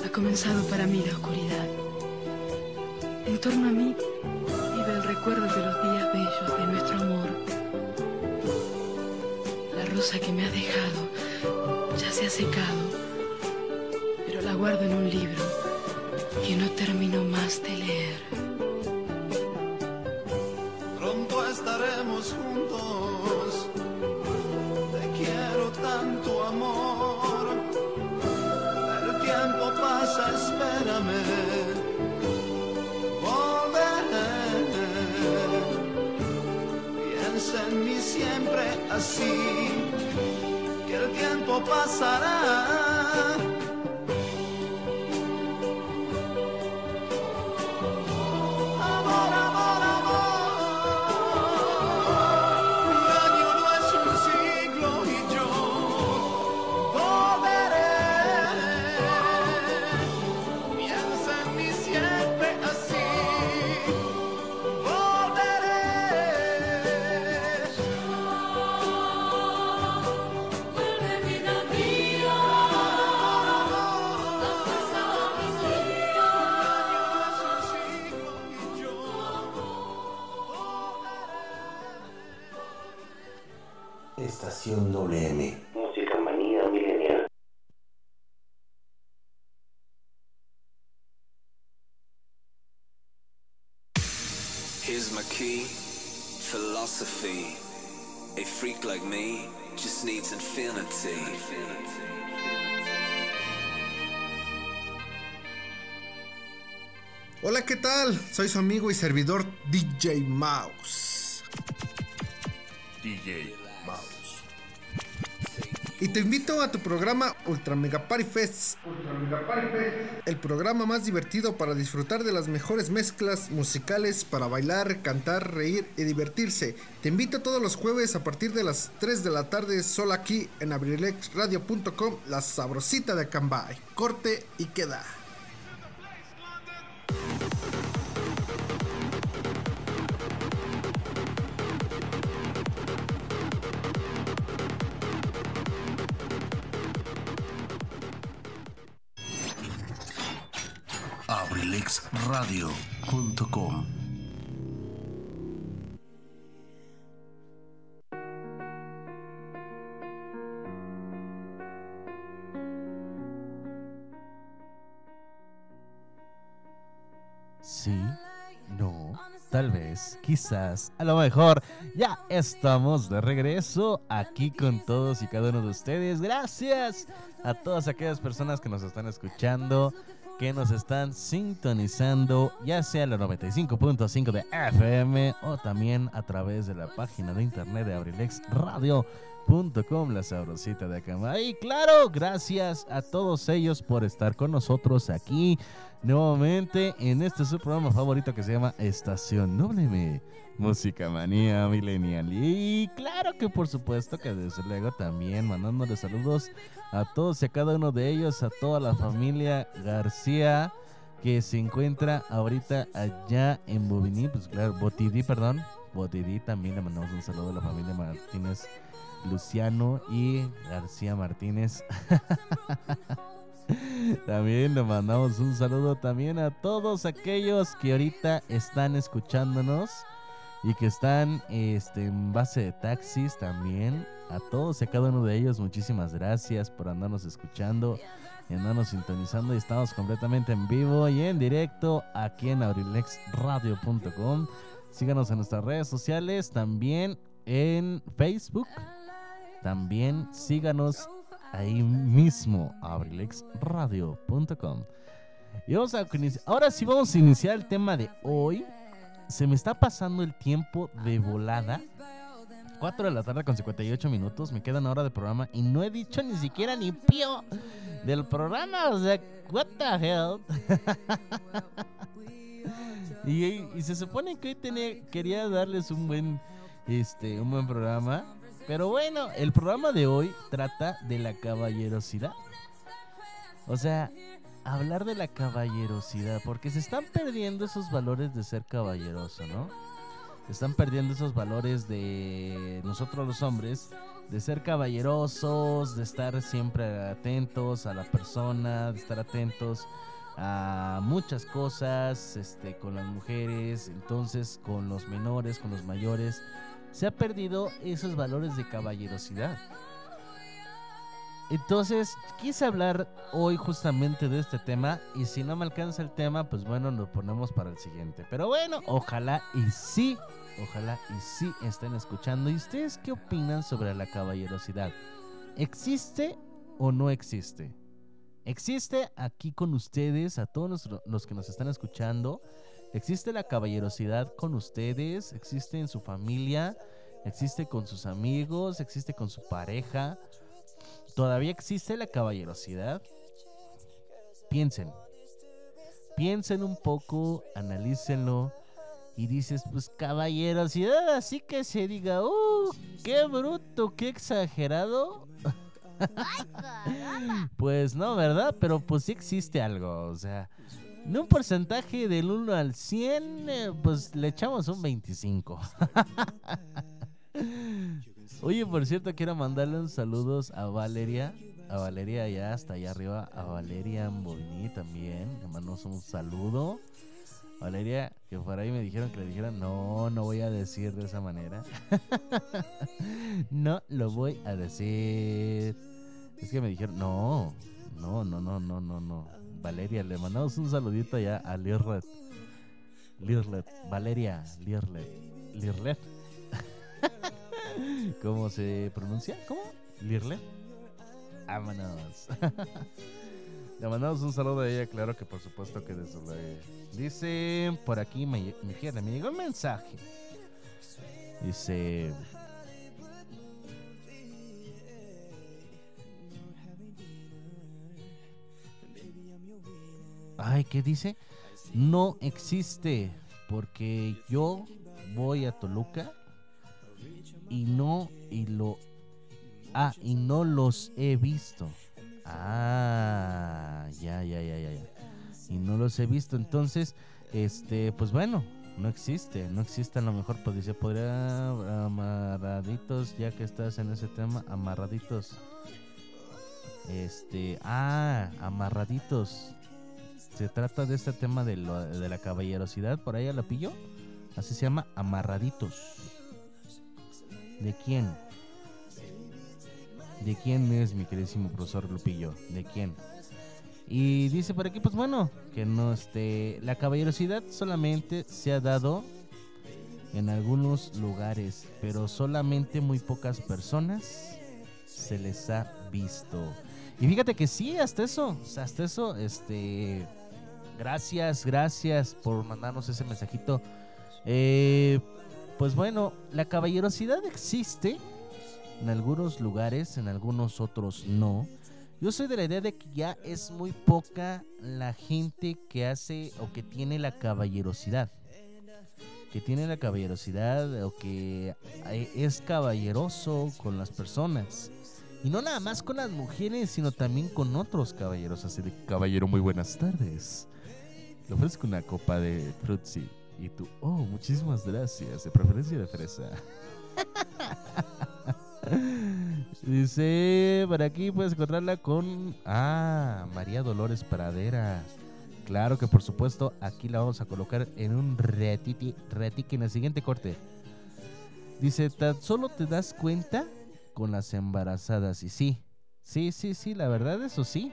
ha comenzado para mí la oscuridad. En torno a mí vive el recuerdo de los días bellos de nuestro amor. La rosa que me has dejado ya se ha secado, pero la guardo en un libro que no termino más de leer. Pronto estaremos juntos. Así. Que el tiempo pasará. Tal? Soy su amigo y servidor DJ Mouse. DJ Mouse. Y te invito a tu programa Ultra Mega Party Fest. El programa más divertido para disfrutar de las mejores mezclas musicales para bailar, cantar, reír y divertirse. Te invito todos los jueves a partir de las 3 de la tarde solo aquí en abrilexradio.com, la sabrosita de Cambay. Corte y queda. abrilexradio.com Sí, no, tal vez, quizás, a lo mejor. Ya estamos de regreso aquí con todos y cada uno de ustedes. Gracias a todas aquellas personas que nos están escuchando, que nos están sintonizando, ya sea la 95.5 de FM o también a través de la página de internet de abrilexradio.com, la sabrosita de acá. Y claro, gracias a todos ellos por estar con nosotros aquí nuevamente en este su programa favorito que se llama Estación WM, Música Manía Millennial. Y claro que por supuesto que desde luego también mandándole saludos a todos y a cada uno de ellos, a toda la familia García que se encuentra ahorita allá en Bobigny, pues claro, Botidí, perdón, Botidí también le mandamos un saludo a la familia Martínez Luciano y García Martínez. También le mandamos un saludo también a todos aquellos que ahorita están escuchándonos y que están este, en base de taxis también. A todos y a cada uno de ellos, muchísimas gracias por andarnos escuchando y andarnos sintonizando. Y estamos completamente en vivo y en directo aquí en abrilexradio.com. Síganos en nuestras redes sociales, también en Facebook. También síganos ahí mismo, abrilexradio.com. Y vamos a ahora sí vamos a iniciar el tema de hoy. Se me está pasando el tiempo de volada. 4 de la tarde con 58 minutos. Me queda una hora de programa y no he dicho ni siquiera ni pío del programa. O sea, what the hell. y, y se supone que hoy tenía, quería darles un buen, este, un buen programa. Pero bueno, el programa de hoy trata de la caballerosidad. O sea, hablar de la caballerosidad, porque se están perdiendo esos valores de ser caballeroso, ¿no? Se están perdiendo esos valores de nosotros los hombres de ser caballerosos, de estar siempre atentos a la persona, de estar atentos a muchas cosas, este, con las mujeres, entonces con los menores, con los mayores, se ha perdido esos valores de caballerosidad. Entonces, quise hablar hoy justamente de este tema y si no me alcanza el tema, pues bueno, lo ponemos para el siguiente. Pero bueno, ojalá y sí, ojalá y sí estén escuchando. ¿Y ustedes qué opinan sobre la caballerosidad? ¿Existe o no existe? ¿Existe aquí con ustedes, a todos los, los que nos están escuchando? ¿Existe la caballerosidad con ustedes? ¿Existe en su familia? ¿Existe con sus amigos? ¿Existe con su pareja? ¿Todavía existe la caballerosidad? Piensen. Piensen un poco, analícenlo. Y dices, pues caballerosidad, así que se diga, ¡uh! ¡Qué bruto, qué exagerado! pues no, ¿verdad? Pero pues sí existe algo, o sea, en un porcentaje del 1 al 100, eh, pues le echamos un 25. Oye, por cierto, quiero mandarle un saludos a Valeria. A Valeria allá, hasta allá arriba. A Valeria Amboni también. Le mandamos un saludo. Valeria, que por ahí me dijeron que le dijeran, no, no voy a decir de esa manera. no lo voy a decir. Es que me dijeron, no, no, no, no, no, no, no. Valeria, le mandamos un saludito allá a Lirlet. Lirlet, Valeria, Lirlet, Lirlet. ¿Cómo se pronuncia? ¿Cómo? ¿Lirle? Vámonos. Le mandamos un saludo a ella, claro que por supuesto que desde Dice, por aquí me, me, me llegó un mensaje. Dice... Ay, ¿qué dice? No existe porque yo voy a Toluca y no y lo ah y no los he visto. Ah ya ya ya ya ya. Y no los he visto. Entonces este pues bueno no existe no existe. A lo mejor pues podría amarraditos ya que estás en ese tema amarraditos. Este ah amarraditos. Se trata de este tema de, de la caballerosidad. Por ahí a la pillo. Así se llama amarraditos ¿De quién? ¿De quién es mi queridísimo profesor Lupillo? ¿De quién? Y dice por aquí, pues bueno, que no esté. La caballerosidad solamente se ha dado en algunos lugares, pero solamente muy pocas personas se les ha visto. Y fíjate que sí, hasta eso, hasta eso, este. Gracias, gracias por mandarnos ese mensajito. Eh, pues bueno, la caballerosidad existe en algunos lugares, en algunos otros no. Yo soy de la idea de que ya es muy poca la gente que hace o que tiene la caballerosidad. Que tiene la caballerosidad o que es caballeroso con las personas. Y no nada más con las mujeres, sino también con otros caballeros. Así de, caballero, muy buenas tardes. Le ofrezco una copa de frutzi. Y tú, oh, muchísimas gracias, de preferencia de fresa. Dice, por aquí puedes encontrarla con, ah, María Dolores Pradera. Claro que por supuesto, aquí la vamos a colocar en un retiki, retiki en el siguiente corte. Dice, tan solo te das cuenta con las embarazadas. Y sí, sí, sí, sí, la verdad eso sí.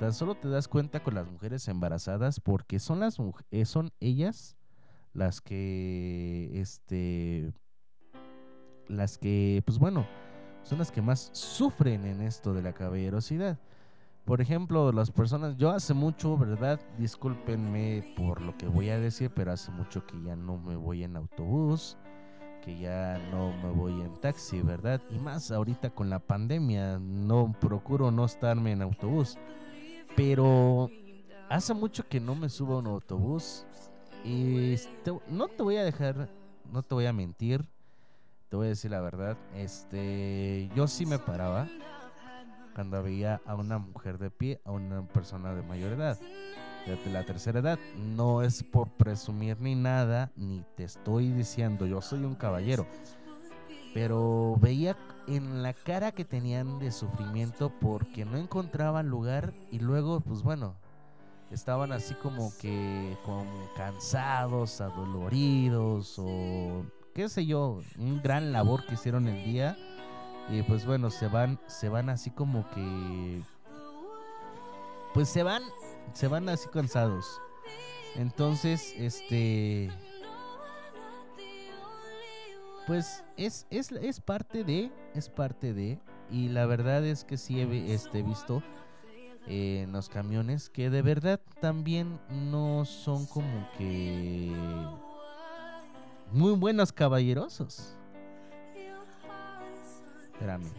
Tan solo te das cuenta con las mujeres embarazadas porque son las eh, son ellas las que, este, las que, pues bueno, son las que más sufren en esto de la caballerosidad. Por ejemplo, las personas, yo hace mucho, ¿verdad? Discúlpenme por lo que voy a decir, pero hace mucho que ya no me voy en autobús, que ya no me voy en taxi, ¿verdad? Y más ahorita con la pandemia, no procuro no estarme en autobús. Pero hace mucho que no me subo a un autobús y no te voy a dejar, no te voy a mentir, te voy a decir la verdad. Este, yo sí me paraba cuando veía a una mujer de pie, a una persona de mayor edad, de la tercera edad. No es por presumir ni nada, ni te estoy diciendo yo soy un caballero. pero veía en la cara que tenían de sufrimiento porque no encontraban lugar y luego, pues bueno, estaban así como que con cansados, adoloridos o qué sé yo, un gran labor que hicieron el día y pues bueno, se van se van así como que pues se van se van así cansados. Entonces, este pues es, es, es parte de, es parte de, y la verdad es que sí he este, visto eh, en los camiones que de verdad también no son como que muy buenos caballerosos. Espérame.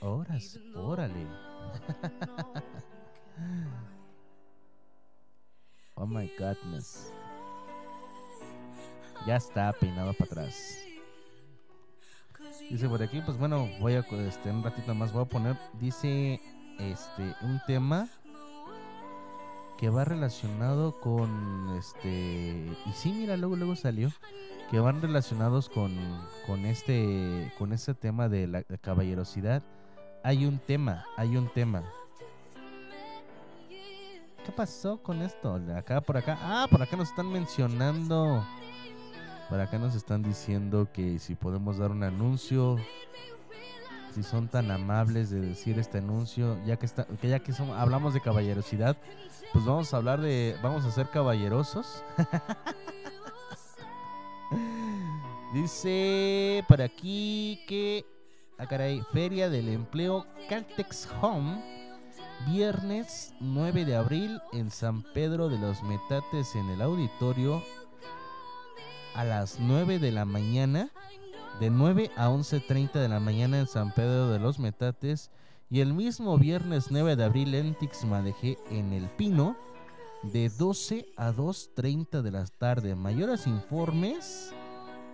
Horas, órale. oh my godness. Ya está peinado para atrás. Dice por aquí, pues bueno, voy a este un ratito más voy a poner dice este un tema que va relacionado con este y sí, mira, luego luego salió que van relacionados con con este con ese tema de la caballerosidad. Hay un tema, hay un tema. ¿Qué pasó con esto? Acá por acá. Ah, por acá nos están mencionando por acá nos están diciendo que si podemos dar un anuncio, si son tan amables de decir este anuncio, ya que está, que ya que hablamos de caballerosidad, pues vamos a hablar de, vamos a ser caballerosos. Dice por aquí que, ah Feria del Empleo Caltex Home, viernes 9 de abril en San Pedro de los Metates en el auditorio a las 9 de la mañana, de 9 a 11.30 de la mañana en San Pedro de los Metates y el mismo viernes 9 de abril en Tixmadejé en El Pino de 12 a 2.30 de la tarde. Mayores informes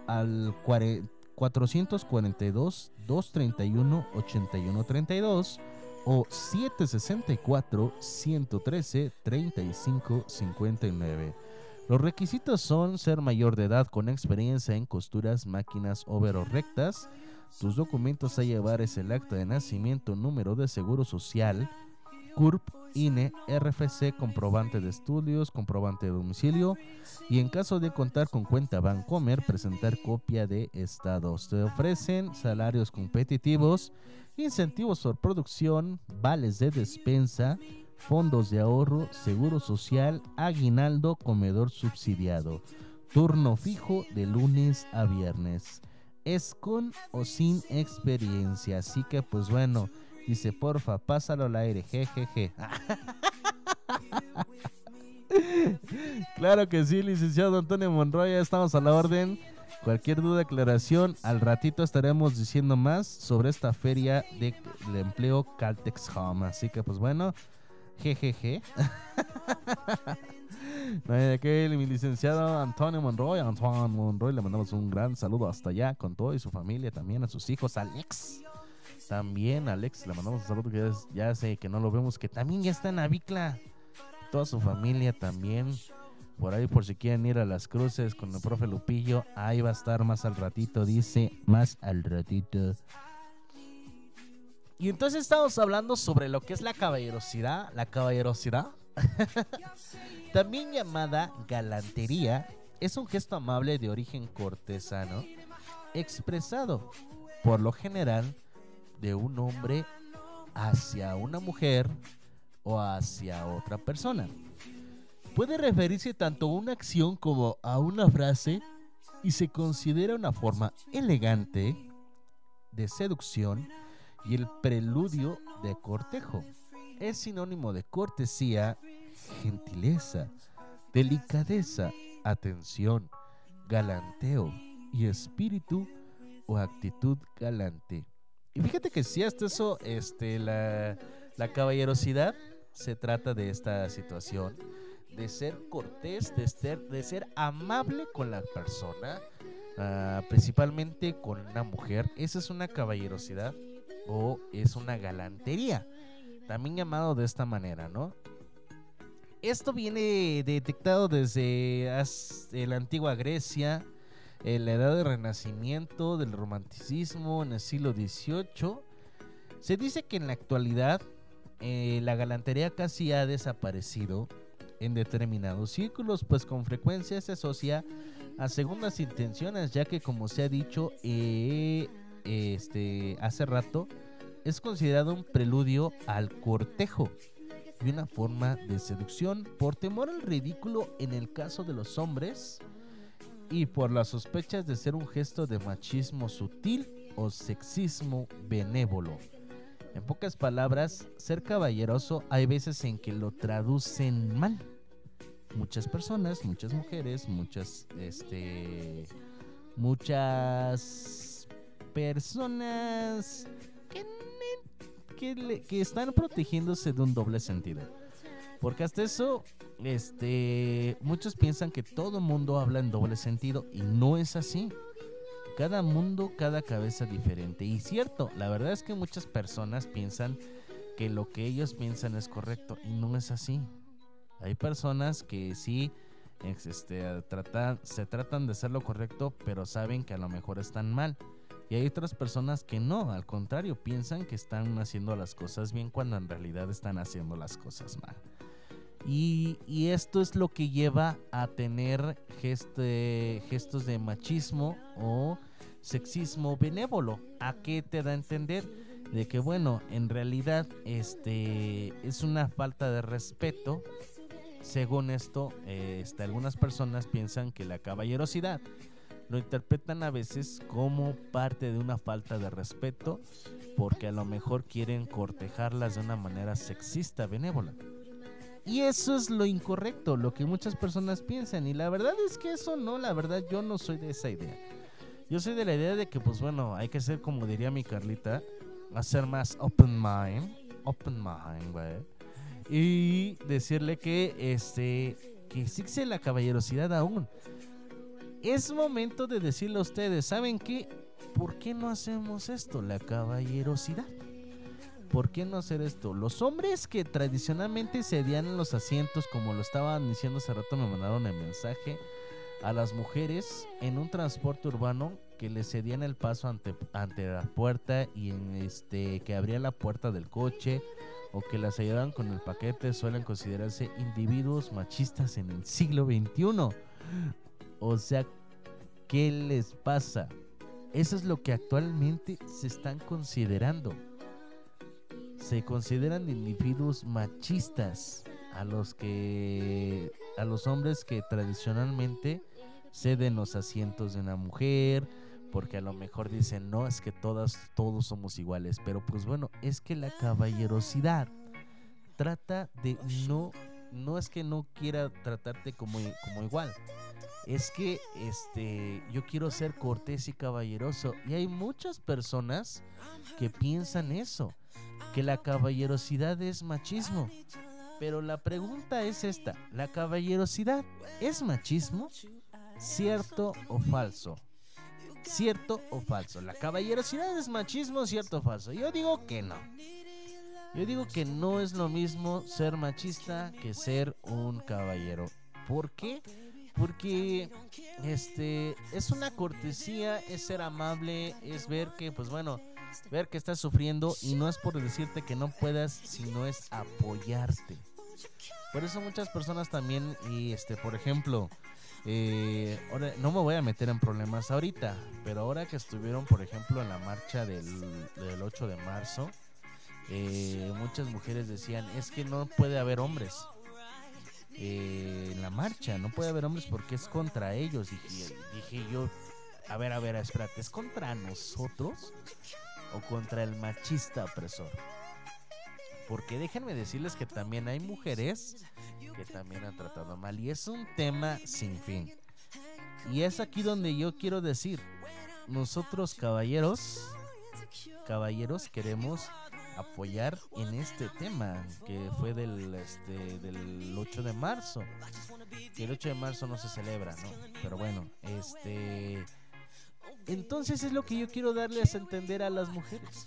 al 442 231 8132 o 764 113 3559. Los requisitos son ser mayor de edad con experiencia en costuras, máquinas, overos rectas. Tus documentos a llevar es el acta de nacimiento, número de seguro social, CURP, INE, RFC, comprobante de estudios, comprobante de domicilio y en caso de contar con cuenta Bancomer, presentar copia de estados. Te ofrecen salarios competitivos, incentivos por producción, vales de despensa, fondos de ahorro, seguro social, aguinaldo, comedor subsidiado. Turno fijo de lunes a viernes. Es con o sin experiencia. Así que pues bueno, dice, porfa, pásalo al aire. Jejeje. claro que sí, licenciado Antonio Monroy, ya estamos a la orden. Cualquier duda, aclaración, al ratito estaremos diciendo más sobre esta feria de, de empleo Caltex Home. Así que pues bueno, Jejeje. mi licenciado Antonio Monroy. Antonio Monroy, le mandamos un gran saludo hasta allá con todo y su familia, también a sus hijos, Alex. También Alex, le mandamos un saludo que ya, sé que no lo vemos, que también ya está en Avicla. Toda su familia también. Por ahí, por si quieren ir a las cruces con el profe Lupillo, ahí va a estar más al ratito, dice, más al ratito. Y entonces estamos hablando sobre lo que es la caballerosidad, la caballerosidad, también llamada galantería, es un gesto amable de origen cortesano, expresado por lo general de un hombre hacia una mujer o hacia otra persona. Puede referirse tanto a una acción como a una frase y se considera una forma elegante de seducción y el preludio de cortejo. Es sinónimo de cortesía, gentileza, delicadeza, atención, galanteo y espíritu o actitud galante. Y fíjate que si hasta eso, este, la, caballerosidad se trata de esta situación, de ser cortés, de ser, de ser amable con la persona, ah, principalmente con una mujer. Esa es una caballerosidad o es una galantería, también llamado de esta manera, ¿no? Esto viene detectado desde la antigua Grecia, en la edad del renacimiento, del romanticismo, en el siglo XVIII. Se dice que en la actualidad eh, la galantería casi ha desaparecido en determinados círculos, pues con frecuencia se asocia a segundas intenciones, ya que como se ha dicho eh, este, hace rato, es considerado un preludio al cortejo y una forma de seducción por temor al ridículo en el caso de los hombres y por las sospechas de ser un gesto de machismo sutil o sexismo benévolo. En pocas palabras, ser caballeroso hay veces en que lo traducen mal. Muchas personas, muchas mujeres, muchas, este, muchas personas que, están protegiéndose de un doble sentido. Porque hasta eso, este, muchos piensan que todo mundo habla en doble sentido y no es así. Cada mundo, cada cabeza diferente. Y cierto, la verdad es que muchas personas piensan que lo que ellos piensan es correcto y no es así. Hay personas que sí este, se tratan de hacer lo correcto, pero saben que a lo mejor están mal. Y hay otras personas que no, al contrario, piensan que están haciendo las cosas bien cuando en realidad están haciendo las cosas mal. Y, y esto es lo que lleva a tener geste- gestos de machismo o sexismo benévolo. ¿A qué te da a entender? De que bueno, en realidad este es una falta de respeto. Según esto, eh, este, algunas personas piensan que la caballerosidad lo interpretan a veces como parte de una falta de respeto porque a lo mejor quieren cortejarlas de una manera sexista benévola. Y eso es lo incorrecto, lo que muchas personas piensan. Y la verdad es que eso no, la verdad yo no soy de esa idea. Yo soy de la idea de que, pues bueno, hay que ser como diría mi Carlita, hacer más open mind, open mind, güey. Y decirle que, este, que existe la caballerosidad aún. Es momento de decirle a ustedes, ¿saben qué? ¿Por qué no hacemos esto? La caballerosidad. ¿Por qué no hacer esto? Los hombres que tradicionalmente cedían en los asientos, como lo estaban diciendo hace rato, me mandaron el mensaje a las mujeres en un transporte urbano que les cedían el paso ante, ante la puerta y en este que abrían la puerta del coche o que las ayudaban con el paquete suelen considerarse individuos machistas en el siglo XXI. O sea, ¿qué les pasa? Eso es lo que actualmente se están considerando se consideran individuos machistas a los que a los hombres que tradicionalmente ceden los asientos de una mujer porque a lo mejor dicen no es que todas todos somos iguales pero pues bueno es que la caballerosidad trata de no no es que no quiera tratarte como, como igual es que este yo quiero ser cortés y caballeroso y hay muchas personas que piensan eso que la caballerosidad es machismo. Pero la pregunta es esta, ¿la caballerosidad es machismo? ¿Cierto o falso? ¿Cierto o falso? ¿La caballerosidad es machismo, cierto o falso? Yo digo que no. Yo digo que no es lo mismo ser machista que ser un caballero. ¿Por qué? Porque este es una cortesía, es ser amable, es ver que pues bueno, ver que estás sufriendo y no es por decirte que no puedas, sino es apoyarte. Por eso muchas personas también, y este, por ejemplo, eh, ahora, no me voy a meter en problemas ahorita, pero ahora que estuvieron, por ejemplo, en la marcha del, del 8 de marzo, eh, muchas mujeres decían, es que no puede haber hombres eh, en la marcha, no puede haber hombres porque es contra ellos. Dije, yo, a ver, a ver, espérate, ¿es contra nosotros o contra el machista opresor? Porque déjenme decirles que también hay mujeres que también han tratado mal y es un tema sin fin. Y es aquí donde yo quiero decir, nosotros caballeros, caballeros queremos apoyar en este tema que fue del este del 8 de marzo. Que el 8 de marzo no se celebra, ¿no? Pero bueno, este entonces es lo que yo quiero darles a entender a las mujeres.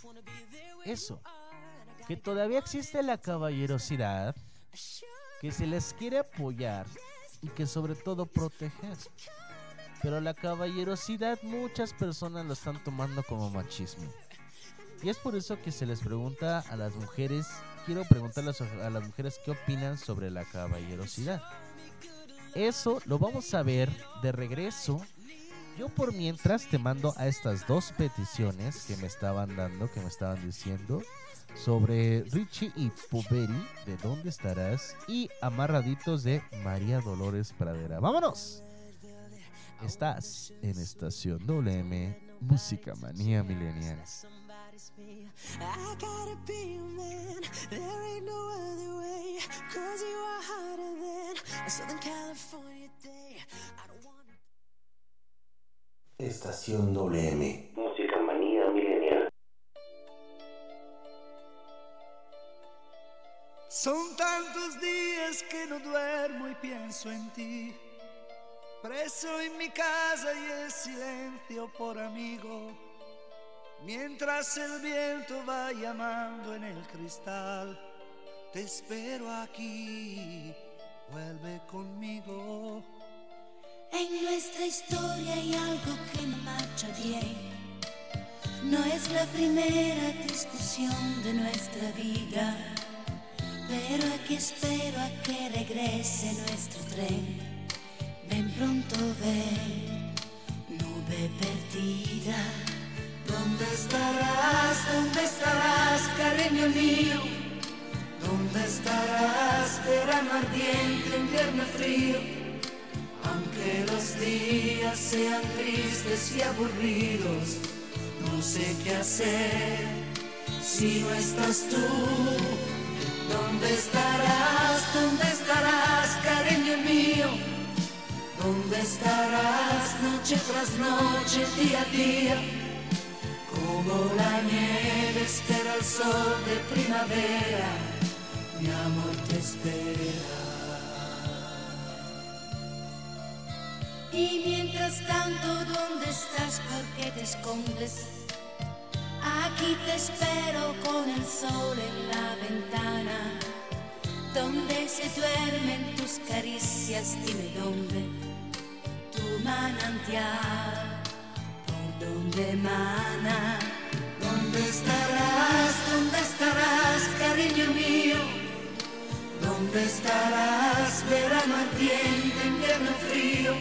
Eso, que todavía existe la caballerosidad, que se les quiere apoyar y que sobre todo proteger. Pero la caballerosidad muchas personas lo están tomando como machismo. Y es por eso que se les pregunta a las mujeres, quiero preguntarles a las mujeres qué opinan sobre la caballerosidad. Eso lo vamos a ver de regreso. Yo por mientras te mando a estas dos peticiones que me estaban dando, que me estaban diciendo sobre Richie y Poveri, de dónde estarás, y Amarraditos de María Dolores Pradera. ¡Vámonos! Estás en Estación WM, Música Manía Milenial. I gotta be your man. There ain't no other way. Cause you are hotter than a Southern California day. I don't wanna. Estación WM. Música manía milenial. Son tantos días que no duermo y pienso en ti. Preso en mi casa y el silencio por amigo. Mientras el viento va llamando en el cristal, te espero aquí, vuelve conmigo. En nuestra historia hay algo que no marcha bien. No es la primera discusión de nuestra vida, pero aquí espero a que regrese nuestro tren. Ven pronto, ven, nube perdida. ¿Dónde estarás? ¿Dónde estarás, cariño mío? ¿Dónde estarás, verano ardiente, invierno frío? Aunque los días sean tristes y aburridos, no sé qué hacer si no estás tú. ¿Dónde estarás? ¿Dónde estarás, cariño mío? ¿Dónde estarás noche tras noche, día a día? Como la nieve espera el sol de primavera, mi amor te espera. Y mientras tanto, ¿dónde estás? ¿Por qué te escondes? Aquí te espero con el sol en la ventana. Donde se duermen tus caricias, dime dónde. Tu manantial, por donde emana. ¿Dónde estarás? ¿Dónde estarás, cariño mío? ¿Dónde estarás, verano ardiente, invierno frío?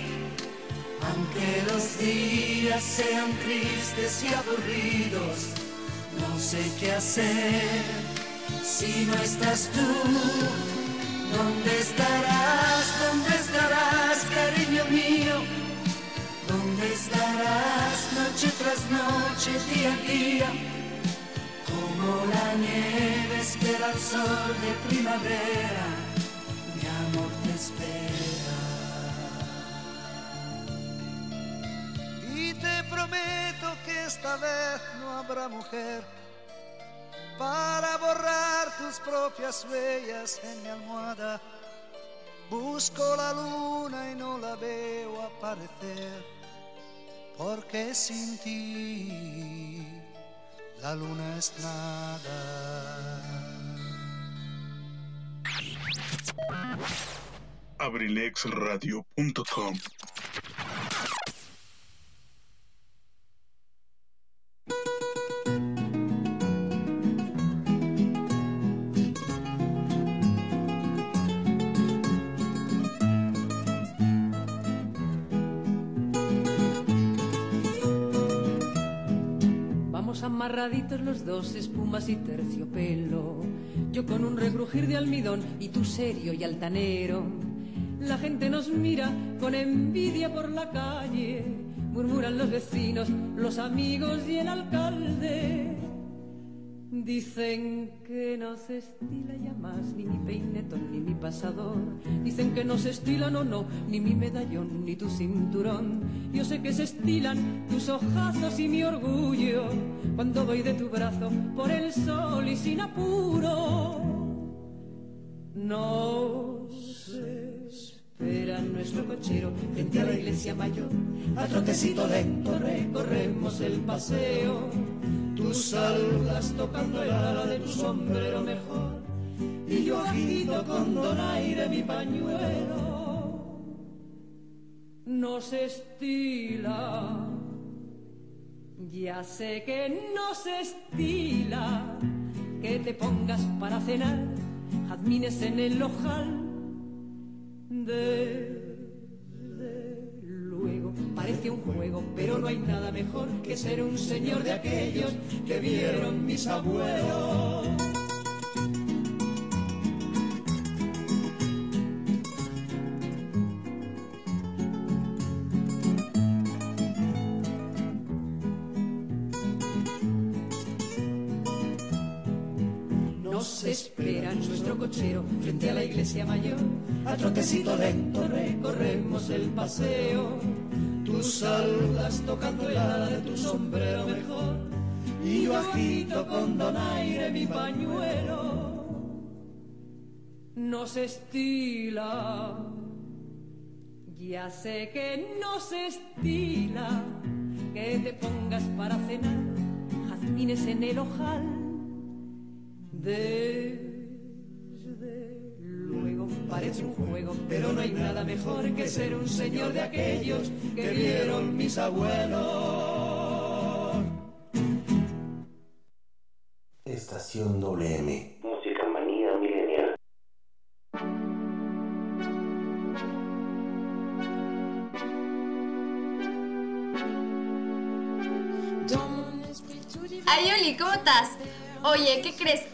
Aunque los días sean tristes y aburridos, no sé qué hacer si no estás tú. ¿Dónde estarás? ¿Dónde estarás, cariño mío? ¿Dónde estarás noche tras noche, día a día? Como la nieve espera el sol de primavera, mi amor te espera. Y te prometo que esta vez no habrá mujer para borrar tus propias huellas en mi almohada. Busco la luna y no la veo aparecer, porque sin ti la luna es nada. abrilexradio.com amarraditos los dos, espumas y terciopelo. Yo con un regrujir de almidón y tú serio y altanero. La gente nos mira con envidia por la calle. Murmuran los vecinos, los amigos y el alcalde. Dicen que no se estila ya más ni mi peinetón ni mi pasador. Dicen que no se estila, no, no, ni mi medallón ni tu cinturón. Yo sé que se estilan tus ojazos y mi orgullo cuando voy de tu brazo por el sol y sin apuro. Nos espera nuestro cochero frente a la iglesia mayor. A trotecito lento recorremos el paseo. Tú saludas tocando el ala de tu sombrero mejor y yo agito con donaire mi pañuelo. no se estila. Ya sé que no se estila que te pongas para cenar jazmines en el ojal. Desde luego parece un juego, pero no hay nada mejor que ser un señor de aquellos que vieron mis abuelos. Nos espera nuestro cochero frente a la iglesia mayor. A trotecito lento recorremos el paseo. Tú saludas tocando el ala de tu sombrero mejor. Y yo agito con donaire mi pañuelo. Nos estila. Ya sé que no se estila que te pongas para cenar jazmines en el ojal. Desde luego parece un juego, pero no hay nada mejor que ser un señor de aquellos que vieron mis abuelos. Estación WM. Música manía milenial. Ay, Oli, ¿cómo estás? Oye, ¿qué crees?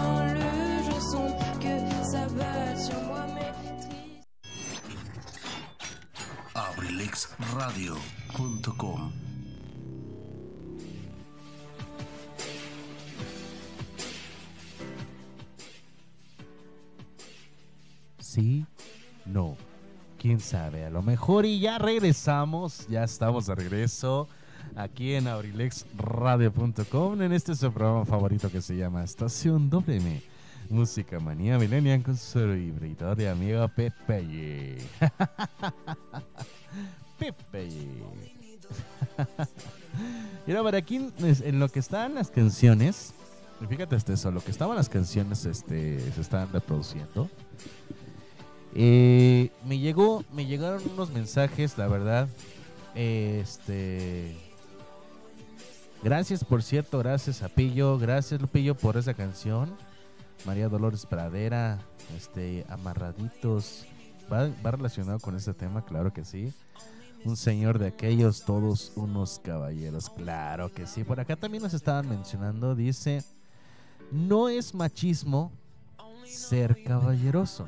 abrilexradio.com Sí, no. Quién sabe, a lo mejor y ya regresamos, ya estamos de regreso aquí en abrilexradio.com en este su programa favorito que se llama Estación WM. Música manía millennial con su servidor de amigo Pepe. Pepe. y ahora, por aquí, en lo que estaban las canciones, fíjate este lo que estaban las canciones este, se estaban reproduciendo. Eh, me llegó, me llegaron unos mensajes, la verdad. Este. Gracias, por cierto, gracias a Pillo, gracias Lupillo por esa canción. María Dolores Pradera, este, amarraditos. ¿Va, va relacionado con este tema? Claro que sí. Un señor de aquellos, todos unos caballeros. Claro que sí. Por acá también nos estaban mencionando, dice, no es machismo ser caballeroso.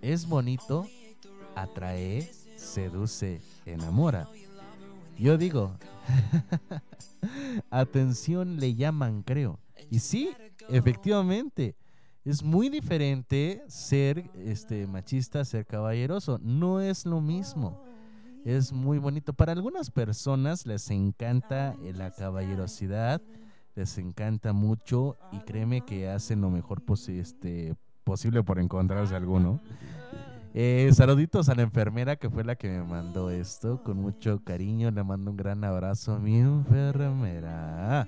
Es bonito, atrae, seduce, enamora. Yo digo, atención le llaman, creo. Y sí, efectivamente, es muy diferente ser este machista, ser caballeroso. No es lo mismo. Es muy bonito. Para algunas personas les encanta la caballerosidad, les encanta mucho y créeme que hacen lo mejor posi- este, posible por encontrarse alguno. Eh, saluditos a la enfermera que fue la que me mandó esto. Con mucho cariño le mando un gran abrazo a mi enfermera.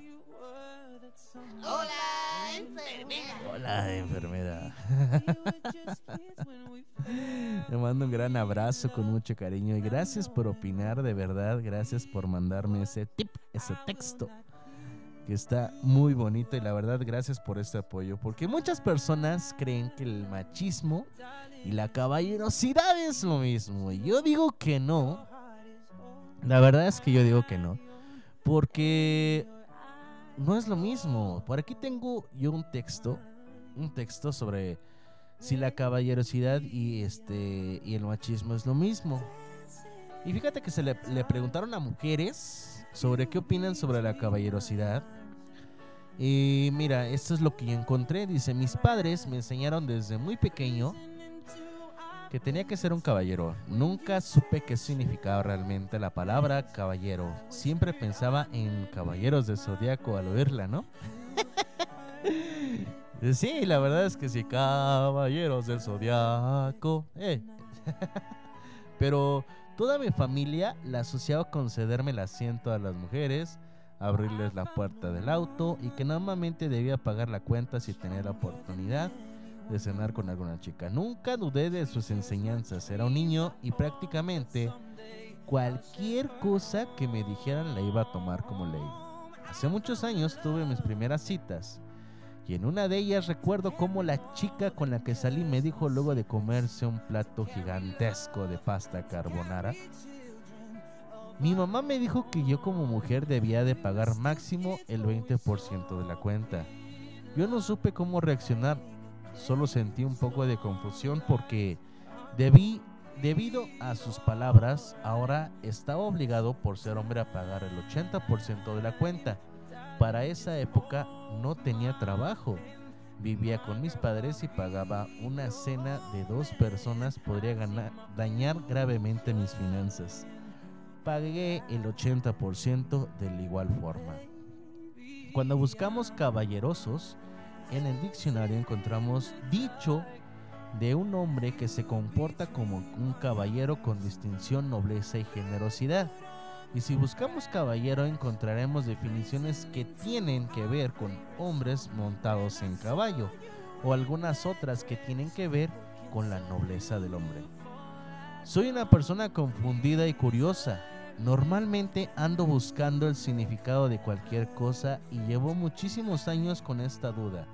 Hola, enfermera. Hola, enfermera. Le mando un gran abrazo con mucho cariño y gracias por opinar, de verdad. Gracias por mandarme ese tip, ese texto que está muy bonito y la verdad gracias por este apoyo porque muchas personas creen que el machismo y la caballerosidad es lo mismo y yo digo que no la verdad es que yo digo que no porque no es lo mismo por aquí tengo yo un texto un texto sobre si la caballerosidad y este y el machismo es lo mismo y fíjate que se le, le preguntaron a mujeres sobre qué opinan sobre la caballerosidad. Y mira, esto es lo que yo encontré. Dice, mis padres me enseñaron desde muy pequeño que tenía que ser un caballero. Nunca supe qué significaba realmente la palabra caballero. Siempre pensaba en caballeros de zodiaco al oírla, ¿no? sí, la verdad es que sí, caballeros del zodiaco. eh. Pero toda mi familia la asociaba con cederme el asiento a las mujeres, abrirles la puerta del auto y que normalmente debía pagar la cuenta si tenía la oportunidad de cenar con alguna chica. Nunca dudé de sus enseñanzas. Era un niño y prácticamente cualquier cosa que me dijeran la iba a tomar como ley. Hace muchos años tuve mis primeras citas y en una de ellas recuerdo cómo la chica con la que salí me dijo luego de comerse un plato gigantesco de pasta carbonara. Mi mamá me dijo que yo como mujer debía de pagar máximo el 20% de la cuenta. Yo no supe cómo reaccionar, solo sentí un poco de confusión porque debí, debido a sus palabras, ahora estaba obligado por ser hombre a pagar el 80% de la cuenta. Para esa época no tenía trabajo. Vivía con mis padres y pagaba una cena de dos personas podría dañar gravemente mis finanzas. Pagué el 80% de la igual forma. Cuando buscamos caballerosos, en el diccionario encontramos dicho de un hombre que se comporta como un caballero con distinción, nobleza y generosidad. Y si buscamos caballero encontraremos definiciones que tienen que ver con hombres montados en caballo o algunas otras que tienen que ver con la nobleza del hombre. Soy una persona confundida y curiosa. Normalmente ando buscando el significado de cualquier cosa y llevo muchísimos años con esta duda.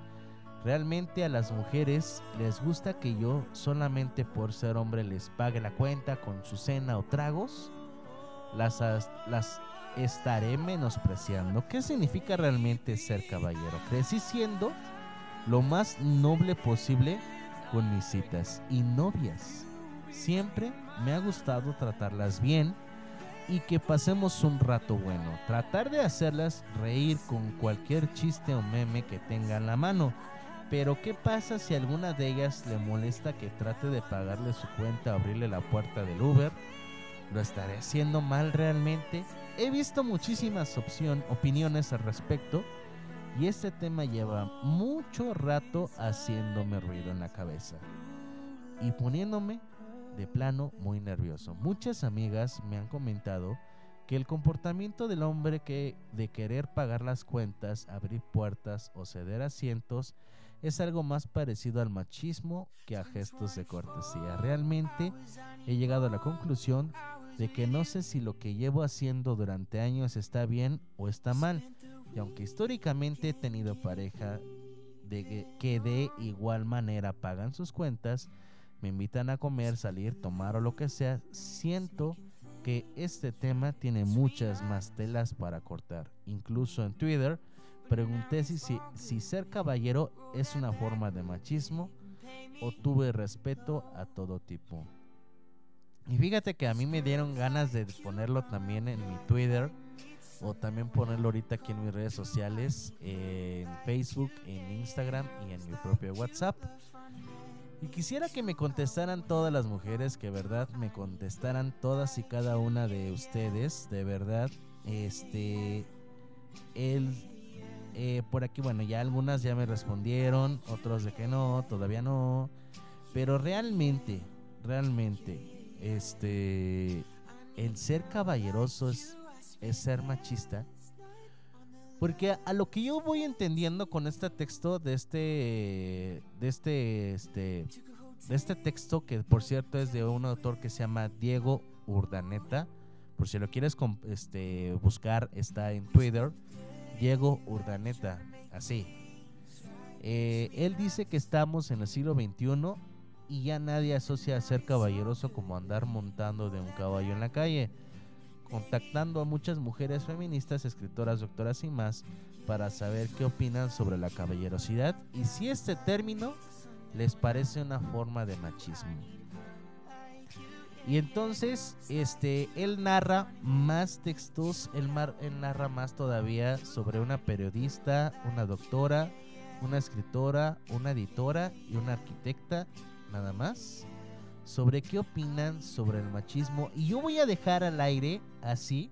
¿Realmente a las mujeres les gusta que yo solamente por ser hombre les pague la cuenta con su cena o tragos? Las, as- las estaré menospreciando. ¿Qué significa realmente ser caballero? Crecí siendo lo más noble posible con mis citas y novias. Siempre me ha gustado tratarlas bien y que pasemos un rato bueno. Tratar de hacerlas reír con cualquier chiste o meme que tenga en la mano. Pero ¿qué pasa si alguna de ellas le molesta que trate de pagarle su cuenta o abrirle la puerta del Uber? ¿Lo estaré haciendo mal realmente? He visto muchísimas opción, opiniones al respecto y este tema lleva mucho rato haciéndome ruido en la cabeza y poniéndome de plano muy nervioso. Muchas amigas me han comentado que el comportamiento del hombre que de querer pagar las cuentas, abrir puertas o ceder asientos es algo más parecido al machismo que a gestos de cortesía. Realmente he llegado a la conclusión de que no sé si lo que llevo haciendo durante años está bien o está mal. Y aunque históricamente he tenido pareja que de igual manera pagan sus cuentas, me invitan a comer, salir, tomar o lo que sea, siento que este tema tiene muchas más telas para cortar. Incluso en Twitter pregunté si, si, ser caballero es una forma de machismo o tuve respeto a todo tipo. Y fíjate que a mí me dieron ganas de ponerlo también en mi Twitter o también ponerlo ahorita aquí en mis redes sociales, en Facebook, en Instagram y en mi propio WhatsApp. Y quisiera que me contestaran todas las mujeres, que verdad me contestaran todas y cada una de ustedes, de verdad. Este, el, eh, por aquí, bueno, ya algunas ya me respondieron, otros de que no, todavía no. Pero realmente, realmente, este, el ser caballeroso es, es ser machista. Porque a, lo que yo voy entendiendo con este texto de este de este este de este texto que por cierto es de un autor que se llama Diego Urdaneta, por si lo quieres este buscar está en Twitter, Diego Urdaneta, así. Eh, él dice que estamos en el siglo XXI y ya nadie asocia a ser caballeroso como andar montando de un caballo en la calle contactando a muchas mujeres feministas, escritoras, doctoras y más para saber qué opinan sobre la caballerosidad y si este término les parece una forma de machismo. Y entonces, este, él narra más textos, él, mar- él narra más todavía sobre una periodista, una doctora, una escritora, una editora y una arquitecta, nada más. sobre qué opinan sobre el machismo. Y yo voy a dejar al aire así.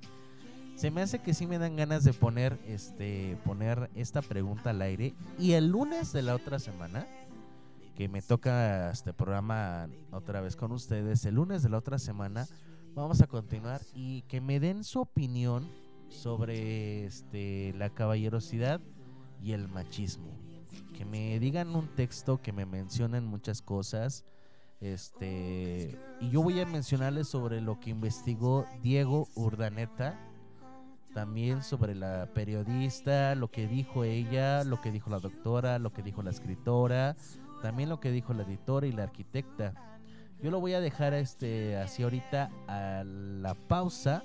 Se me hace que sí me dan ganas de poner este poner esta pregunta al aire y el lunes de la otra semana que me toca este programa otra vez con ustedes, el lunes de la otra semana vamos a continuar y que me den su opinión sobre este la caballerosidad y el machismo. Que me digan un texto, que me mencionen muchas cosas. Este, y yo voy a mencionarles sobre lo que investigó Diego Urdaneta, también sobre la periodista, lo que dijo ella, lo que dijo la doctora, lo que dijo la escritora, también lo que dijo la editora y la arquitecta. Yo lo voy a dejar este así ahorita a la pausa.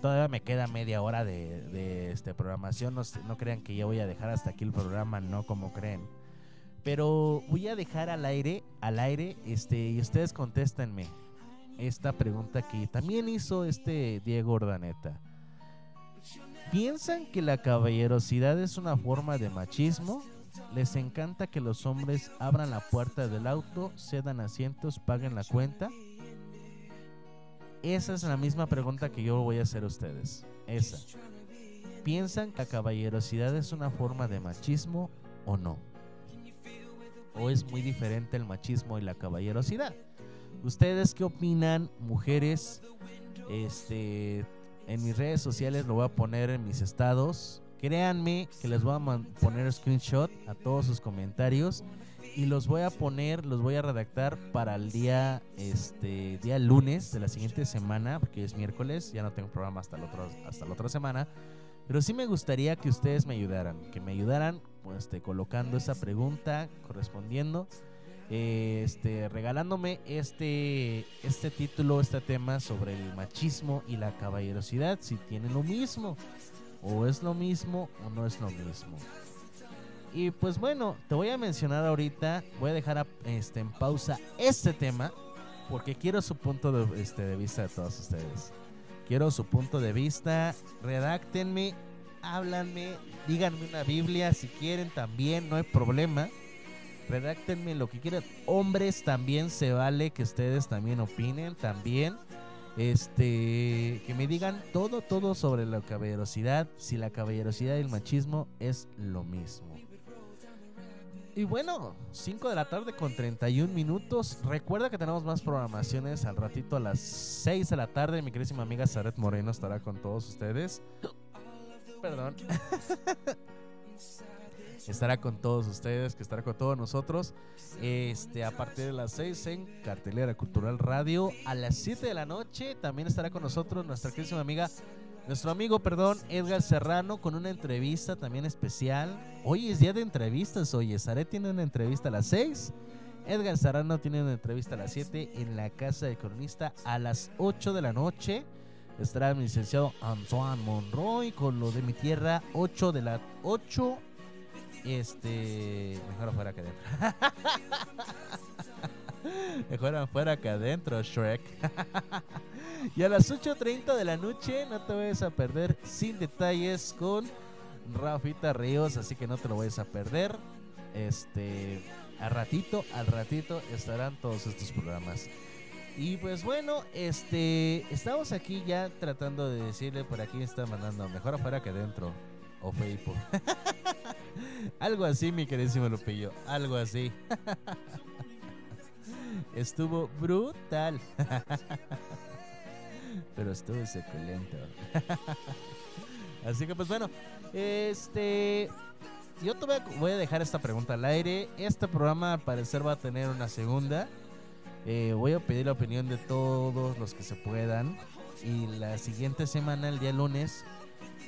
Todavía me queda media hora de, de este programación. No, no crean que ya voy a dejar hasta aquí el programa, no como creen. Pero voy a dejar al aire, al aire, este, y ustedes contéstenme esta pregunta que también hizo este Diego Ordaneta. ¿Piensan que la caballerosidad es una forma de machismo? ¿Les encanta que los hombres abran la puerta del auto, cedan asientos, paguen la cuenta? Esa es la misma pregunta que yo voy a hacer a ustedes. Esa. ¿Piensan que la caballerosidad es una forma de machismo o no? ¿O es muy diferente el machismo y la caballerosidad? ¿Ustedes qué opinan, mujeres? Este, en mis redes sociales lo voy a poner en mis estados. Créanme que les voy a poner screenshot a todos sus comentarios y los voy a poner, los voy a redactar para el día este día lunes de la siguiente semana, porque es miércoles, ya no tengo programa hasta el otro hasta la otra semana. Pero sí me gustaría que ustedes me ayudaran, que me ayudaran pues, este, colocando esa pregunta, correspondiendo, este, regalándome este, este título, este tema sobre el machismo y la caballerosidad, si tienen lo mismo, o es lo mismo o no es lo mismo. Y pues bueno, te voy a mencionar ahorita, voy a dejar este, en pausa este tema, porque quiero su punto de, este, de vista de todos ustedes. Quiero su punto de vista. Redáctenme, háblanme, díganme una Biblia si quieren también, no hay problema. Redáctenme lo que quieran. Hombres también se vale que ustedes también opinen, también. Este, que me digan todo, todo sobre la caballerosidad, si la caballerosidad y el machismo es lo mismo. Y bueno, 5 de la tarde con 31 minutos. Recuerda que tenemos más programaciones al ratito a las 6 de la tarde. Mi queridísima amiga Saret Moreno estará con todos ustedes. Perdón. estará con todos ustedes, que estará con todos nosotros. Este, a partir de las 6 en Cartelera Cultural Radio. A las 7 de la noche también estará con nosotros nuestra queridísima amiga nuestro amigo, perdón, Edgar Serrano con una entrevista también especial. Hoy es día de entrevistas, oye, Zaret tiene una entrevista a las 6. Edgar Serrano tiene una entrevista a las 7 en la casa de cronista a las 8 de la noche. Estará mi licenciado Antoine Monroy con lo de mi tierra 8 de la 8 este mejor afuera que adentro. mejor afuera que adentro, Shrek. y a las 8.30 de la noche no te vayas a perder sin detalles con Rafita Ríos, así que no te lo vayas a perder. Este, al ratito, al ratito estarán todos estos programas. Y pues bueno, este, estamos aquí ya tratando de decirle por aquí está mandando mejor afuera que adentro o Facebook. algo así, mi queridísimo Lupillo, algo así. Estuvo brutal. Pero estuvo suculento. Así que pues bueno, este yo te voy a, dejar esta pregunta al aire. Este programa al parecer va a tener una segunda. Eh, voy a pedir la opinión de todos los que se puedan. Y la siguiente semana, el día lunes,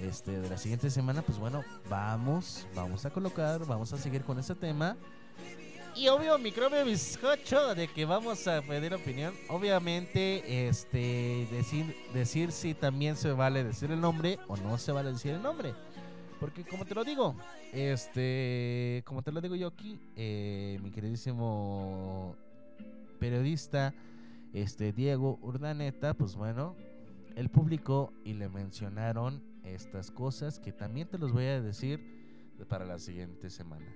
este, de la siguiente semana, pues bueno, vamos, vamos a colocar, vamos a seguir con ese tema. Y obvio, microbio bizcocho de que vamos a pedir opinión. Obviamente, este, decir, decir si también se vale decir el nombre o no se vale decir el nombre. Porque como te lo digo, este, como te lo digo yo aquí, eh, mi queridísimo periodista, este, Diego Urdaneta, pues bueno, él publicó y le mencionaron estas cosas que también te los voy a decir para la siguiente semana.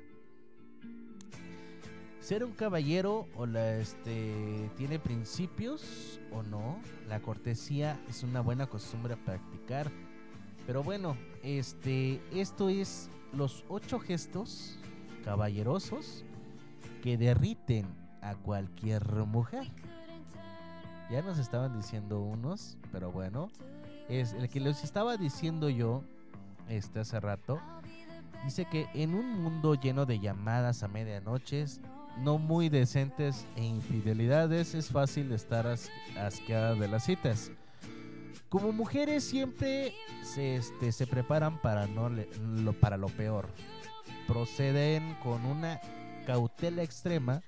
ser un caballero o la este tiene principios o no. La cortesía es una buena costumbre a practicar. Pero bueno, este esto es los ocho gestos caballerosos que derriten a cualquier mujer. Ya nos estaban diciendo unos, pero bueno, es el que les estaba diciendo yo este hace rato. Dice que en un mundo lleno de llamadas a medianoche, no muy decentes e infidelidades, es fácil estar as- asqueada de las citas. Como mujeres siempre se, este, se preparan para, no lo, para lo peor. Proceden con una cautela extrema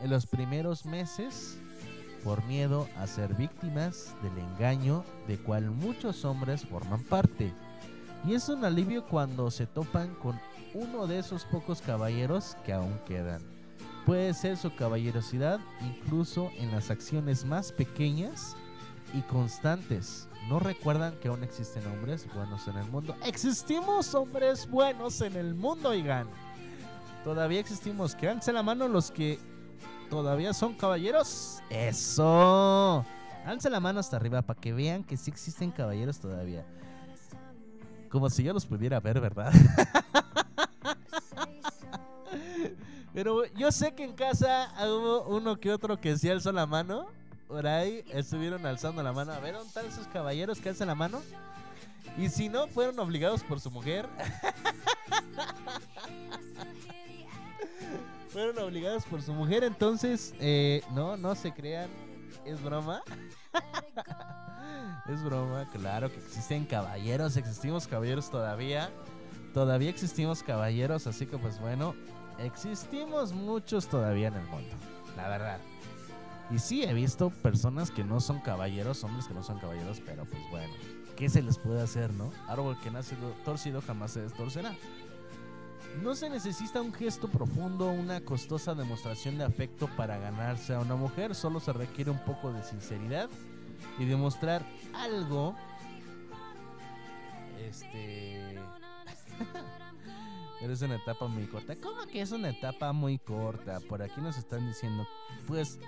en los primeros meses por miedo a ser víctimas del engaño de cual muchos hombres forman parte. Y es un alivio cuando se topan con uno de esos pocos caballeros que aún quedan. Puede ser su caballerosidad incluso en las acciones más pequeñas y constantes. ¿No recuerdan que aún existen hombres buenos en el mundo? Existimos hombres buenos en el mundo, oigan. Todavía existimos. Quédense la mano los que todavía son caballeros. Eso. Alce la mano hasta arriba para que vean que sí existen caballeros todavía. Como si yo los pudiera ver, ¿verdad? Pero yo sé que en casa hubo uno que otro que sí alzó la mano. Por ahí estuvieron alzando la mano. A ver, ¿dónde están esos caballeros que alzan la mano? Y si no, fueron obligados por su mujer. fueron obligados por su mujer, entonces, eh, no, no se crean. Es broma. es broma, claro que existen caballeros, existimos caballeros todavía. Todavía existimos caballeros, así que pues bueno, existimos muchos todavía en el mundo, la verdad. Y sí, he visto personas que no son caballeros, hombres que no son caballeros, pero pues bueno, ¿qué se les puede hacer, no? Árbol que nace do- torcido jamás se destorcerá. No se necesita un gesto profundo, una costosa demostración de afecto para ganarse a una mujer, solo se requiere un poco de sinceridad y demostrar algo. Este. Pero es una etapa muy corta. ¿Cómo que es una etapa muy corta? Por aquí nos están diciendo, pues,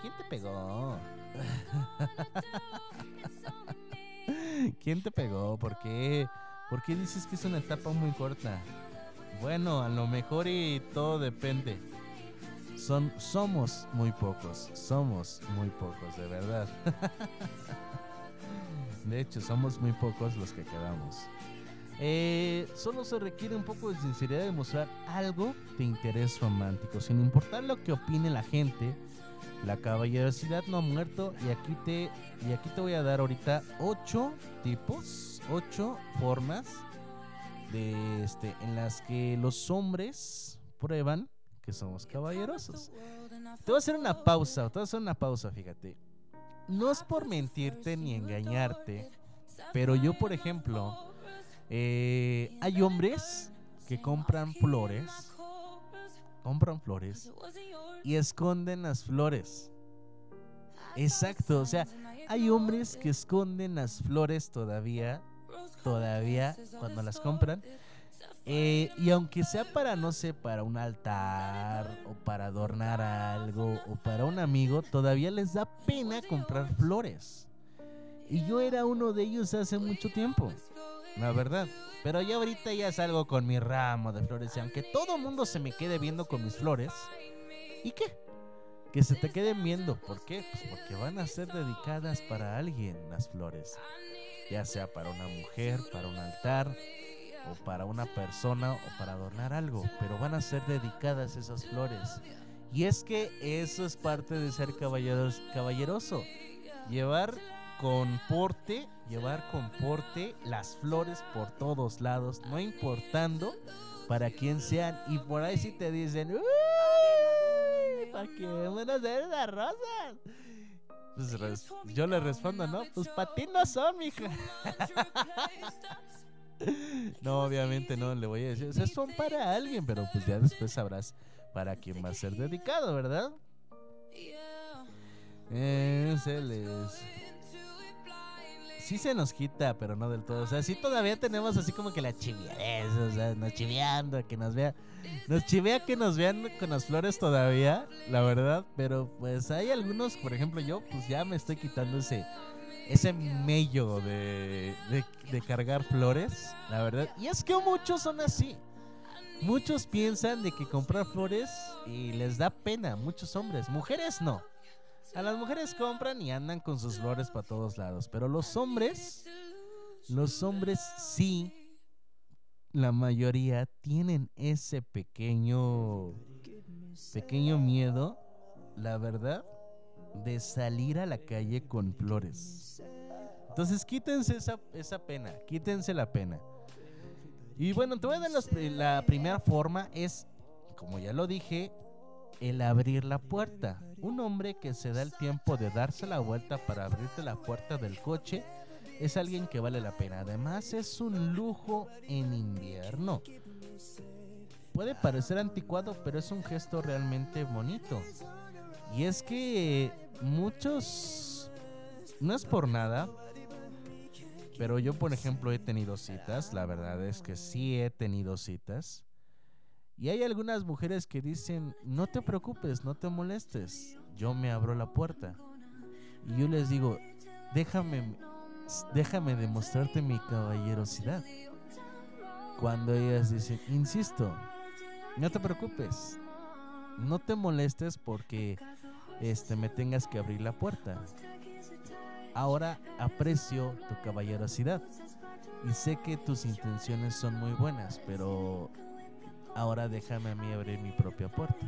¿quién te pegó? ¿Quién te pegó? ¿Por qué? ¿Por qué dices que es una etapa muy corta? Bueno, a lo mejor y todo depende. Son, somos muy pocos, somos muy pocos, de verdad. de hecho, somos muy pocos los que quedamos. Eh, solo se requiere un poco de sinceridad de mostrar algo de interés romántico, sin importar lo que opine la gente. La caballerosidad no ha muerto y aquí te y aquí te voy a dar ahorita ocho tipos, ocho formas de este en las que los hombres prueban que somos caballerosos. Te voy a hacer una pausa, te voy a hacer una pausa, fíjate. No es por mentirte ni engañarte, pero yo, por ejemplo, eh, hay hombres que compran flores, compran flores y esconden las flores. Exacto, o sea, hay hombres que esconden las flores todavía, todavía cuando las compran. Eh, y aunque sea para, no sé, para un altar o para adornar algo o para un amigo, todavía les da pena comprar flores. Y yo era uno de ellos hace mucho tiempo, la verdad. Pero ya ahorita ya salgo con mi ramo de flores y aunque todo mundo se me quede viendo con mis flores, ¿y qué? Que se te queden viendo. ¿Por qué? Pues porque van a ser dedicadas para alguien las flores. Ya sea para una mujer, para un altar, o para una persona, o para adornar algo. Pero van a ser dedicadas esas flores. Y es que eso es parte de ser caballeros, caballeroso. Llevar con porte, llevar con las flores por todos lados, no importando para quién sean. Y por ahí si te dicen, "Uy, ¿para qué van a hacer las rosas? Pues res- yo le respondo, no, pues para ti no son, mija. no, obviamente no, le voy a decir, o sea, son para alguien, pero pues ya después sabrás para quién va a ser dedicado, ¿verdad? Eh, se les... sí se nos quita, pero no del todo. O sea, sí todavía tenemos así como que la chiviadez, o sea, nos chiveando, que nos vea. Nos chivea que nos vean con las flores todavía, la verdad. Pero pues hay algunos, por ejemplo, yo, pues ya me estoy quitando ese. Ese mello de, de, de cargar flores, la verdad. Y es que muchos son así. Muchos piensan de que comprar flores y les da pena, muchos hombres, mujeres no. A las mujeres compran y andan con sus flores para todos lados, pero los hombres, los hombres sí, la mayoría tienen ese pequeño, pequeño miedo, la verdad, de salir a la calle con flores. Entonces quítense esa, esa pena, quítense la pena. Y bueno, te voy a dar la primera forma es, como ya lo dije, el abrir la puerta. Un hombre que se da el tiempo de darse la vuelta para abrirte la puerta del coche es alguien que vale la pena. Además es un lujo en invierno. Puede parecer anticuado, pero es un gesto realmente bonito. Y es que muchos, no es por nada, pero yo por ejemplo he tenido citas, la verdad es que sí he tenido citas. Y hay algunas mujeres que dicen, no te preocupes, no te molestes, yo me abro la puerta. Y yo les digo, déjame, déjame demostrarte mi caballerosidad. Cuando ellas dicen, insisto, no te preocupes, no te molestes porque este, me tengas que abrir la puerta. Ahora aprecio tu caballerosidad y sé que tus intenciones son muy buenas, pero ahora déjame a mí abrir mi propia puerta.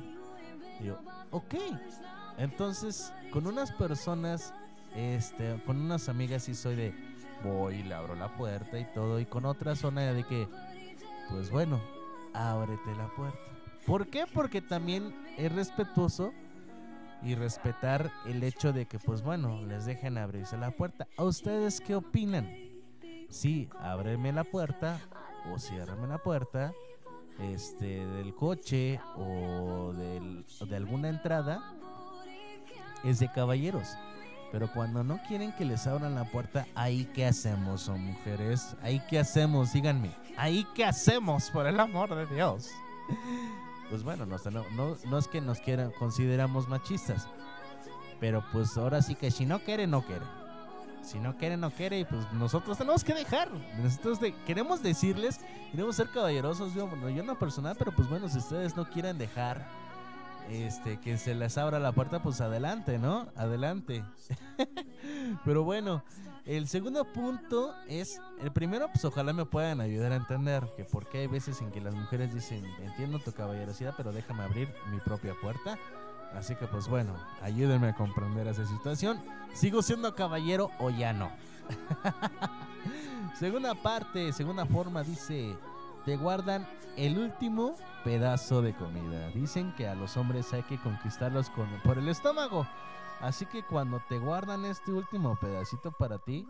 Y yo, ok. Entonces, con unas personas, este, con unas amigas sí soy de voy, le abro la puerta y todo, y con otras zona de que, pues bueno, ábrete la puerta. ¿Por qué? Porque también es respetuoso y respetar el hecho de que, pues bueno, les dejen abrirse la puerta. ¿A ustedes qué opinan? Sí, ábreme la puerta o ciérrame la puerta este, del coche o, del- de alguna entrada es de caballeros. Pero cuando no quieren que les abran la puerta, ahí qué hacemos, son mujeres. Ahí qué hacemos, díganme. Ahí qué hacemos, por el amor de Dios. Pues bueno, no, es que nos quieran, consideramos machistas. Pero pues ahora sí que si no quiere, no quiere. Si no quiere, no quiere. Y pues nosotros tenemos que dejar. Nosotros de- queremos decirles, queremos ser caballerosos. Yo, yo no personal, pero pues bueno, si ustedes no quieren dejar este que se les abra la puerta, pues adelante, ¿no? Adelante. pero bueno, el segundo punto es, el primero, pues ojalá me puedan ayudar a entender que por qué hay veces en que las mujeres dicen, entiendo tu caballerosidad, pero déjame abrir mi propia puerta. Así que pues bueno, ayúdenme a comprender esa situación. ¿Sigo siendo caballero o ya no? segunda parte, segunda forma dice, te guardan el último pedazo de comida. Dicen que a los hombres hay que conquistarlos con, por el estómago. Así que cuando te guardan este último pedacito para ti,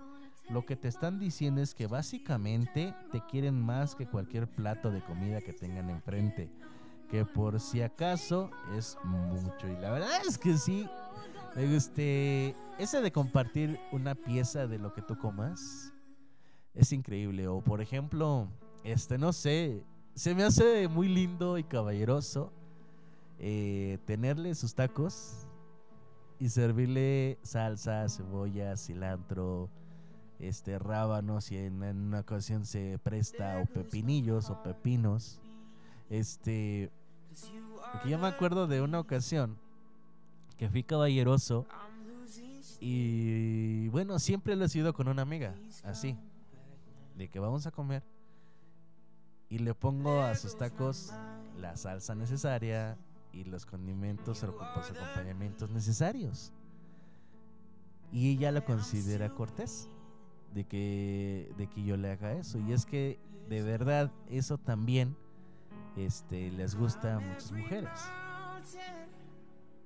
lo que te están diciendo es que básicamente te quieren más que cualquier plato de comida que tengan enfrente. Que por si acaso es mucho. Y la verdad es que sí. Este, ese de compartir una pieza de lo que tú comas es increíble. O por ejemplo, este, no sé, se me hace muy lindo y caballeroso eh, tenerle sus tacos y servirle salsa, cebolla, cilantro, este, rábanos y en, en una ocasión se presta o pepinillos o pepinos. Este, porque yo me acuerdo de una ocasión que fui caballeroso y bueno, siempre lo he sido con una amiga, así, de que vamos a comer y le pongo a sus tacos la salsa necesaria y los condimentos o los acompañamientos necesarios. Y ella lo considera cortés de que, de que yo le haga eso. Y es que de verdad eso también este, les gusta a muchas mujeres.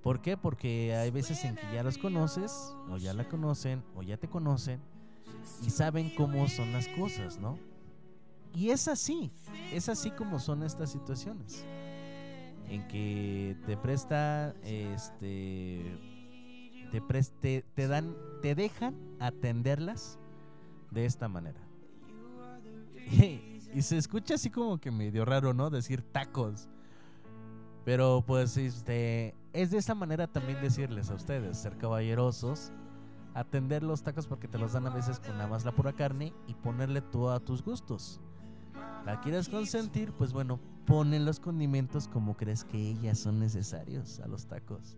¿Por qué? Porque hay veces en que ya los conoces, o ya la conocen, o ya te conocen, y saben cómo son las cosas, ¿no? Y es así, es así como son estas situaciones. En que te presta, este, te, te dan, te dejan atenderlas de esta manera. Y, se escucha así como que medio raro, ¿no? Decir tacos. Pero pues este es de esa manera también decirles a ustedes, ser caballerosos, atender los tacos porque te los dan a veces con nada más la pura carne y ponerle todo a tus gustos. ¿La quieres consentir? Pues bueno, ponle los condimentos como crees que ellas son necesarios a los tacos.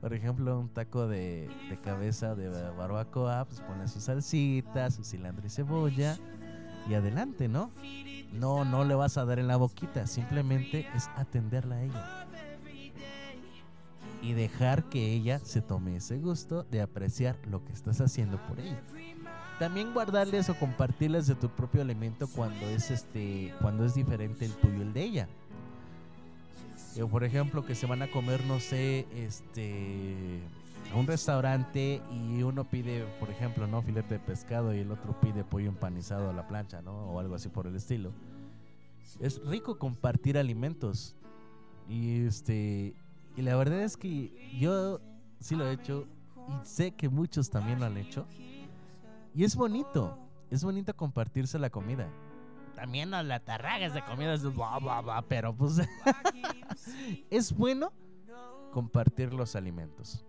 Por ejemplo, un taco de, de cabeza de barbacoa, pues pone su salsita, su cilantro y cebolla y adelante, ¿no? No, no le vas a dar en la boquita, simplemente es atenderla a ella. Y dejar que ella se tome ese gusto de apreciar lo que estás haciendo por ella. También guardarles o compartirles de tu propio alimento cuando es este cuando es diferente el tuyo el de ella. Eh, por ejemplo, que se van a comer, no sé, este un restaurante y uno pide, por ejemplo, no filete de pescado y el otro pide pollo empanizado a la plancha, ¿no? O algo así por el estilo. Es rico compartir alimentos. Y este y la verdad es que yo sí lo he hecho y sé que muchos también lo han hecho. Y es bonito, es bonito compartirse la comida. También a la tarragas de comida, es bla, bla, bla, pero pues es bueno compartir los alimentos.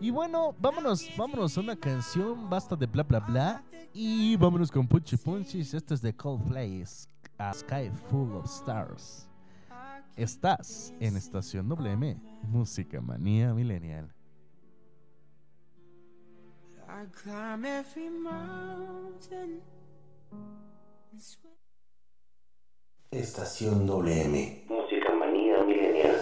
Y bueno, vámonos, vámonos a una canción, basta de bla bla bla. Y vámonos con Punchy Punchis. Este es de Coldplay, A Sky Full of Stars. Estás en Estación WM, Música Manía Millennial. I climb every mountain. and swear- Estación WM. Música manía milenial.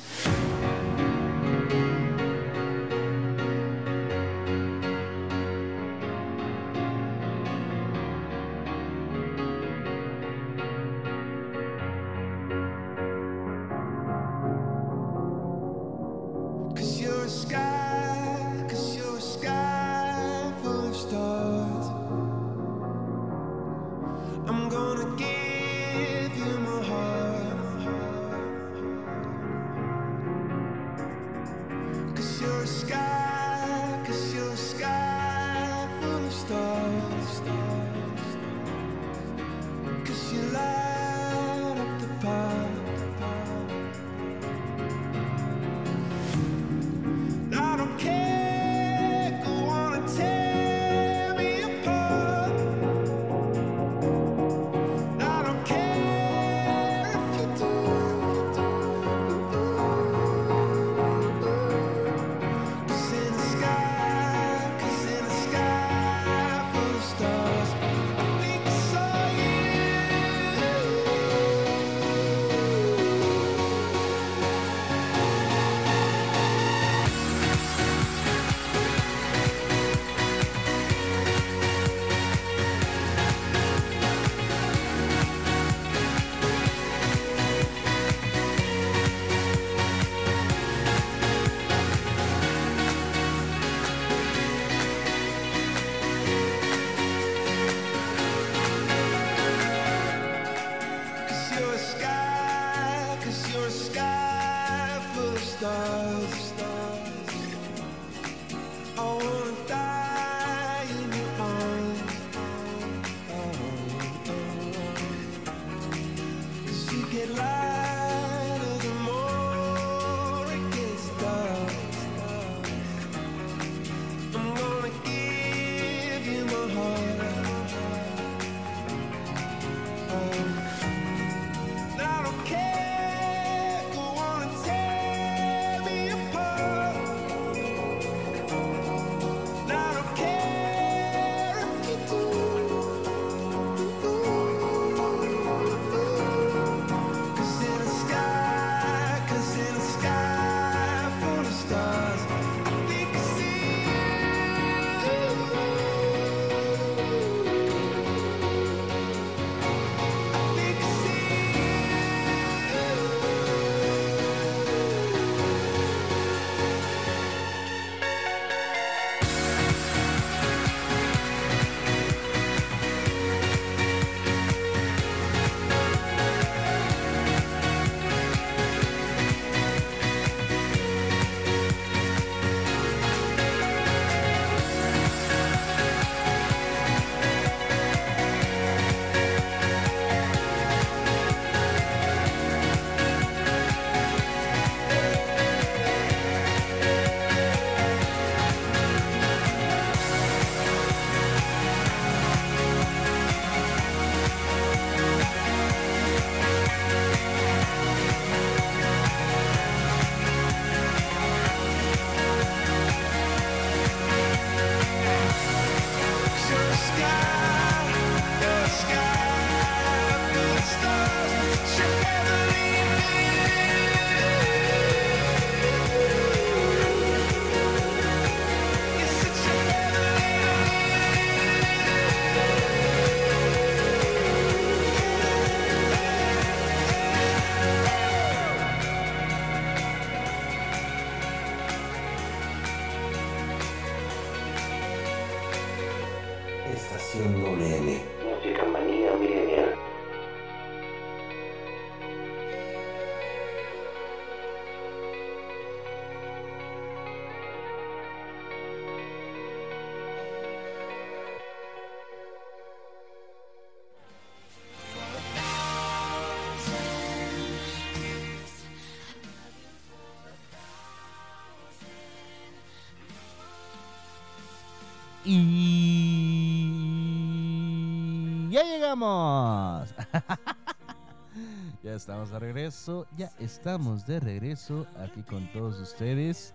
Estamos de regreso. Ya estamos de regreso aquí con todos ustedes.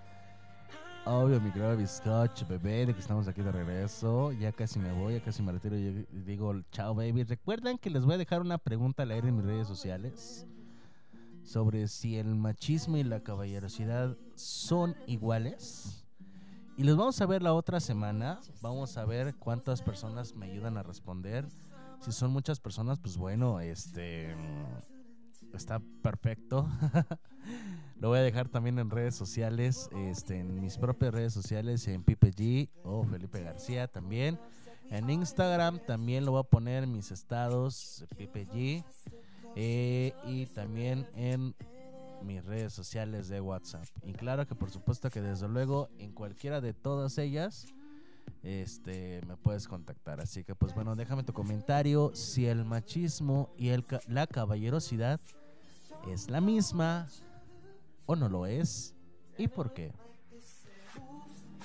Obvio, mi querido bizcocho, bebé, de que estamos aquí de regreso. Ya casi me voy, ya casi me retiro y digo chao, baby. Recuerden que les voy a dejar una pregunta al aire en mis redes sociales sobre si el machismo y la caballerosidad son iguales. Y les vamos a ver la otra semana. Vamos a ver cuántas personas me ayudan a responder. Si son muchas personas, pues bueno, este está perfecto. Lo voy a dejar también en redes sociales, este, en mis propias redes sociales, en Pipe G o Felipe García también. En Instagram también lo voy a poner en mis estados, Pipe G. eh, y también en mis redes sociales de WhatsApp. Y claro que por supuesto que desde luego en cualquiera de todas ellas este me puedes contactar. Así que pues bueno, déjame tu comentario si el machismo y el la caballerosidad es la misma o no lo es y por qué.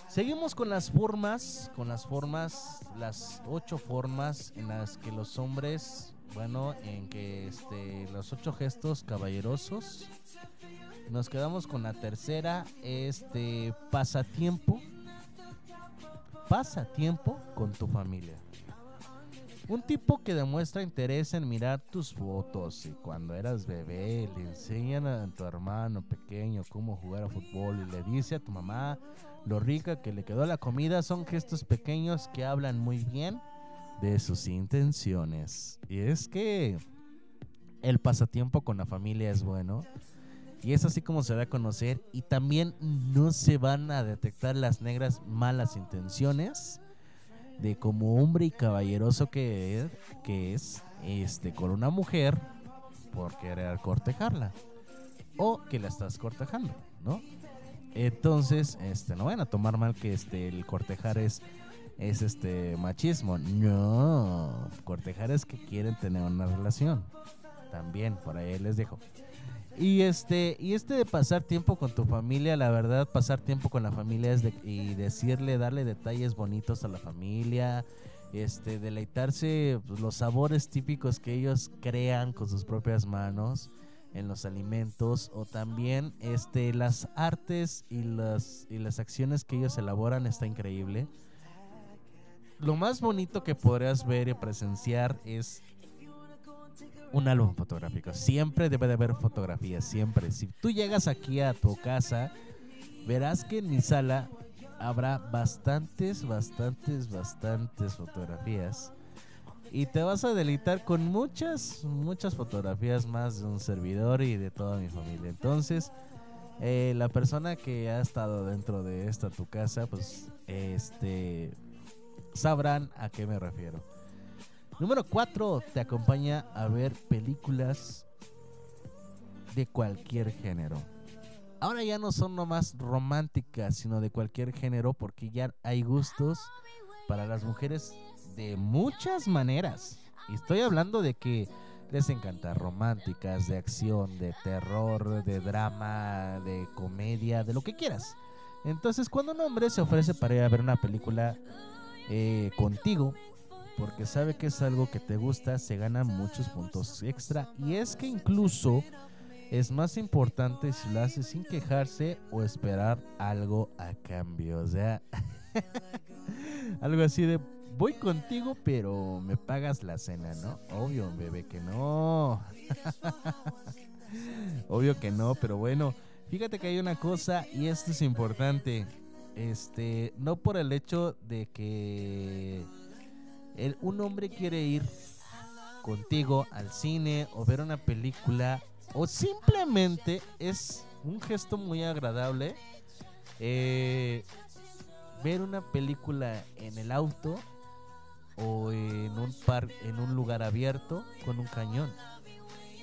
Seguimos con las formas, con las formas, las ocho formas en las que los hombres, bueno, en que este, los ocho gestos caballerosos. Nos quedamos con la tercera, este, pasatiempo. Pasatiempo con tu familia. Un tipo que demuestra interés en mirar tus fotos y cuando eras bebé le enseñan a tu hermano pequeño cómo jugar a fútbol y le dice a tu mamá lo rica que le quedó la comida son gestos pequeños que hablan muy bien de sus intenciones. Y es que el pasatiempo con la familia es bueno. Y es así como se da a conocer. Y también no se van a detectar las negras malas intenciones de como hombre y caballeroso que es, que es este, con una mujer por querer cortejarla. O que la estás cortejando, ¿no? Entonces, este, no van a tomar mal que este, el cortejar es, es este machismo. No, cortejar es que quieren tener una relación. También, por ahí les dejo. Y este, y este de pasar tiempo con tu familia, la verdad, pasar tiempo con la familia es de, y decirle, darle detalles bonitos a la familia, este, deleitarse pues, los sabores típicos que ellos crean con sus propias manos en los alimentos o también este las artes y las y las acciones que ellos elaboran está increíble. Lo más bonito que podrías ver y presenciar es un álbum fotográfico. Siempre debe de haber fotografías, siempre. Si tú llegas aquí a tu casa, verás que en mi sala habrá bastantes, bastantes, bastantes fotografías. Y te vas a deleitar con muchas, muchas fotografías más de un servidor y de toda mi familia. Entonces, eh, la persona que ha estado dentro de esta tu casa, pues, este, sabrán a qué me refiero. Número 4, te acompaña a ver películas de cualquier género. Ahora ya no son nomás románticas, sino de cualquier género, porque ya hay gustos para las mujeres de muchas maneras. Y estoy hablando de que les encanta románticas, de acción, de terror, de drama, de comedia, de lo que quieras. Entonces, cuando un hombre se ofrece para ir a ver una película eh, contigo, porque sabe que es algo que te gusta, se ganan muchos puntos extra. Y es que incluso es más importante si lo hace sin quejarse o esperar algo a cambio. O sea, algo así de voy contigo, pero me pagas la cena, ¿no? Obvio, bebé, que no. Obvio que no, pero bueno, fíjate que hay una cosa y esto es importante. Este, no por el hecho de que un hombre quiere ir contigo al cine o ver una película o simplemente es un gesto muy agradable eh, ver una película en el auto o en un par, en un lugar abierto con un cañón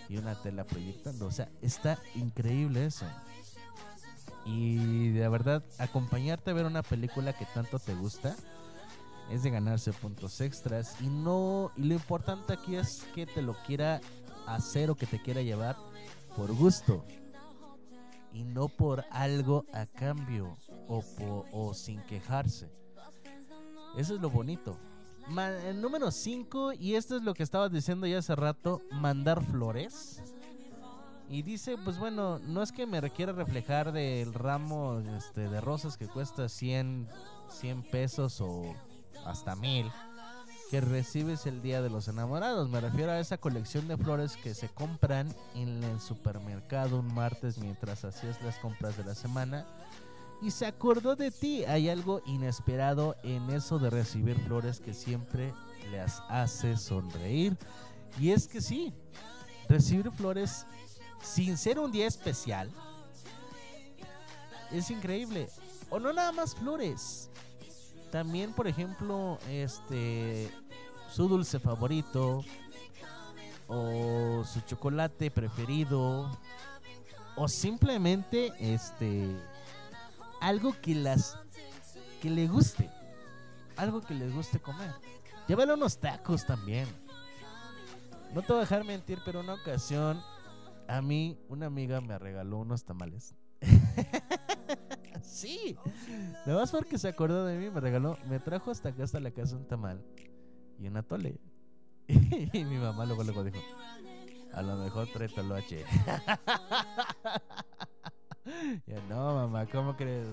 y una tela proyectando. O sea, está increíble eso. Y de verdad, acompañarte a ver una película que tanto te gusta es de ganarse puntos extras. Y no, y lo importante aquí es que te lo quiera hacer o que te quiera llevar por gusto. Y no por algo a cambio o, sin quejarse. Eso es lo bonito. Número 5, y esto es lo que estaba diciendo ya hace rato, mandar flores. Y dice, pues bueno, no es que me requiera reflejar del ramo este, de rosas que cuesta 100, 100 pesos o hasta mil que recibes el día de los enamorados. Me refiero a esa colección de flores que se compran en el supermercado un martes mientras hacías las compras de la semana. Y se acordó de ti. Hay algo inesperado en eso de recibir flores que siempre les hace sonreír. Y es que sí, recibir flores sin ser un día especial es increíble. O no nada más flores. También, por ejemplo, este su dulce favorito o su chocolate preferido o simplemente este algo que que le guste, algo que les guste comer. Llévale unos tacos también. No te voy a dejar mentir, pero una ocasión a mí una amiga me regaló unos tamales. Sí. Nada más porque se acordó de mí, me regaló, me trajo hasta acá, hasta la casa un tamal y un atole. y mi mamá luego, luego dijo, a lo mejor trae toloache. ya no, mamá, ¿cómo crees?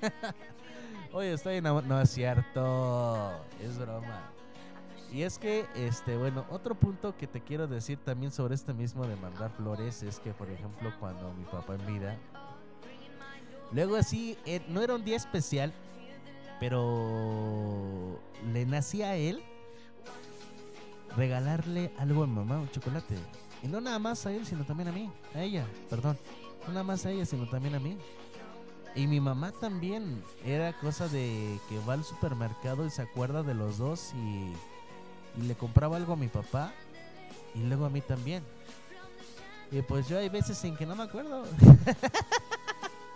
Oye, estoy enamorado. No es cierto, es broma. Y es que, este, bueno, otro punto que te quiero decir también sobre este mismo de mandar flores es que, por ejemplo, cuando mi papá en vida, luego así, eh, no era un día especial, pero le nacía a él regalarle algo a mi mamá, un chocolate. Y no nada más a él, sino también a mí, a ella, perdón. No nada más a ella, sino también a mí. Y mi mamá también. Era cosa de que va al supermercado y se acuerda de los dos y, y le compraba algo a mi papá y luego a mí también. Y pues yo hay veces en que no me acuerdo.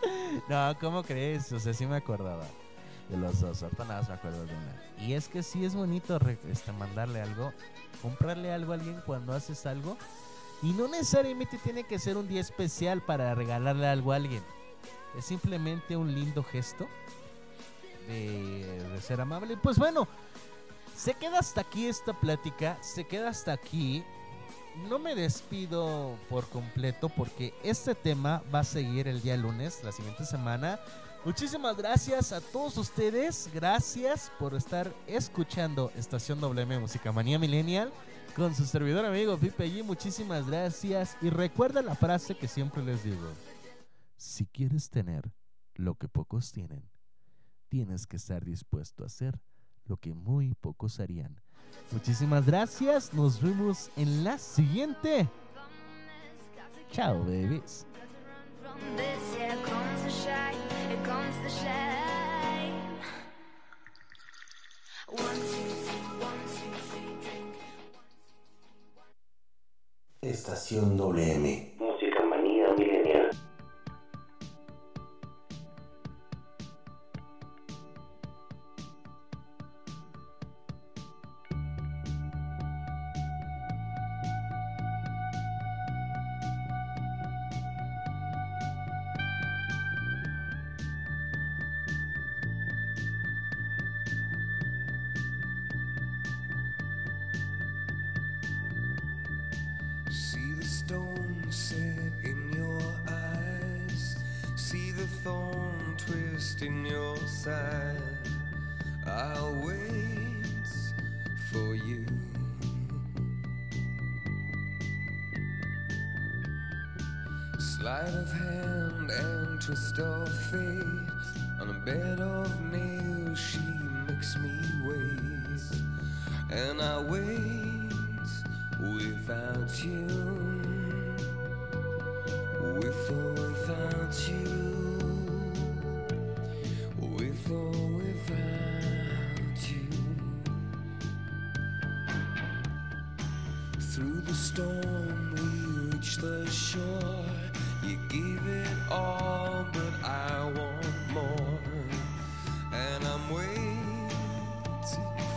no, ¿cómo crees? O sea, sí me acordaba de los dos. Ahorita nada más me acuerdo de una. Y es que sí es bonito este, mandarle algo, comprarle algo a alguien cuando haces algo. Y no necesariamente tiene que ser un día especial para regalarle algo a alguien. Es simplemente un lindo gesto de, de ser amable. Pues bueno, se queda hasta aquí esta plática. Se queda hasta aquí. No me despido por completo porque este tema va a seguir el día lunes, la siguiente semana. Muchísimas gracias a todos ustedes. Gracias por estar escuchando Estación WM Música Manía Millennial con su servidor amigo Pipe G. Muchísimas gracias. Y recuerda la frase que siempre les digo. Si quieres tener lo que pocos tienen, tienes que estar dispuesto a hacer lo que muy pocos harían. Muchísimas gracias. Nos vemos en la siguiente. Chao, babies. From this,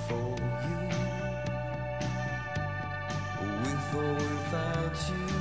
for you. With or without you.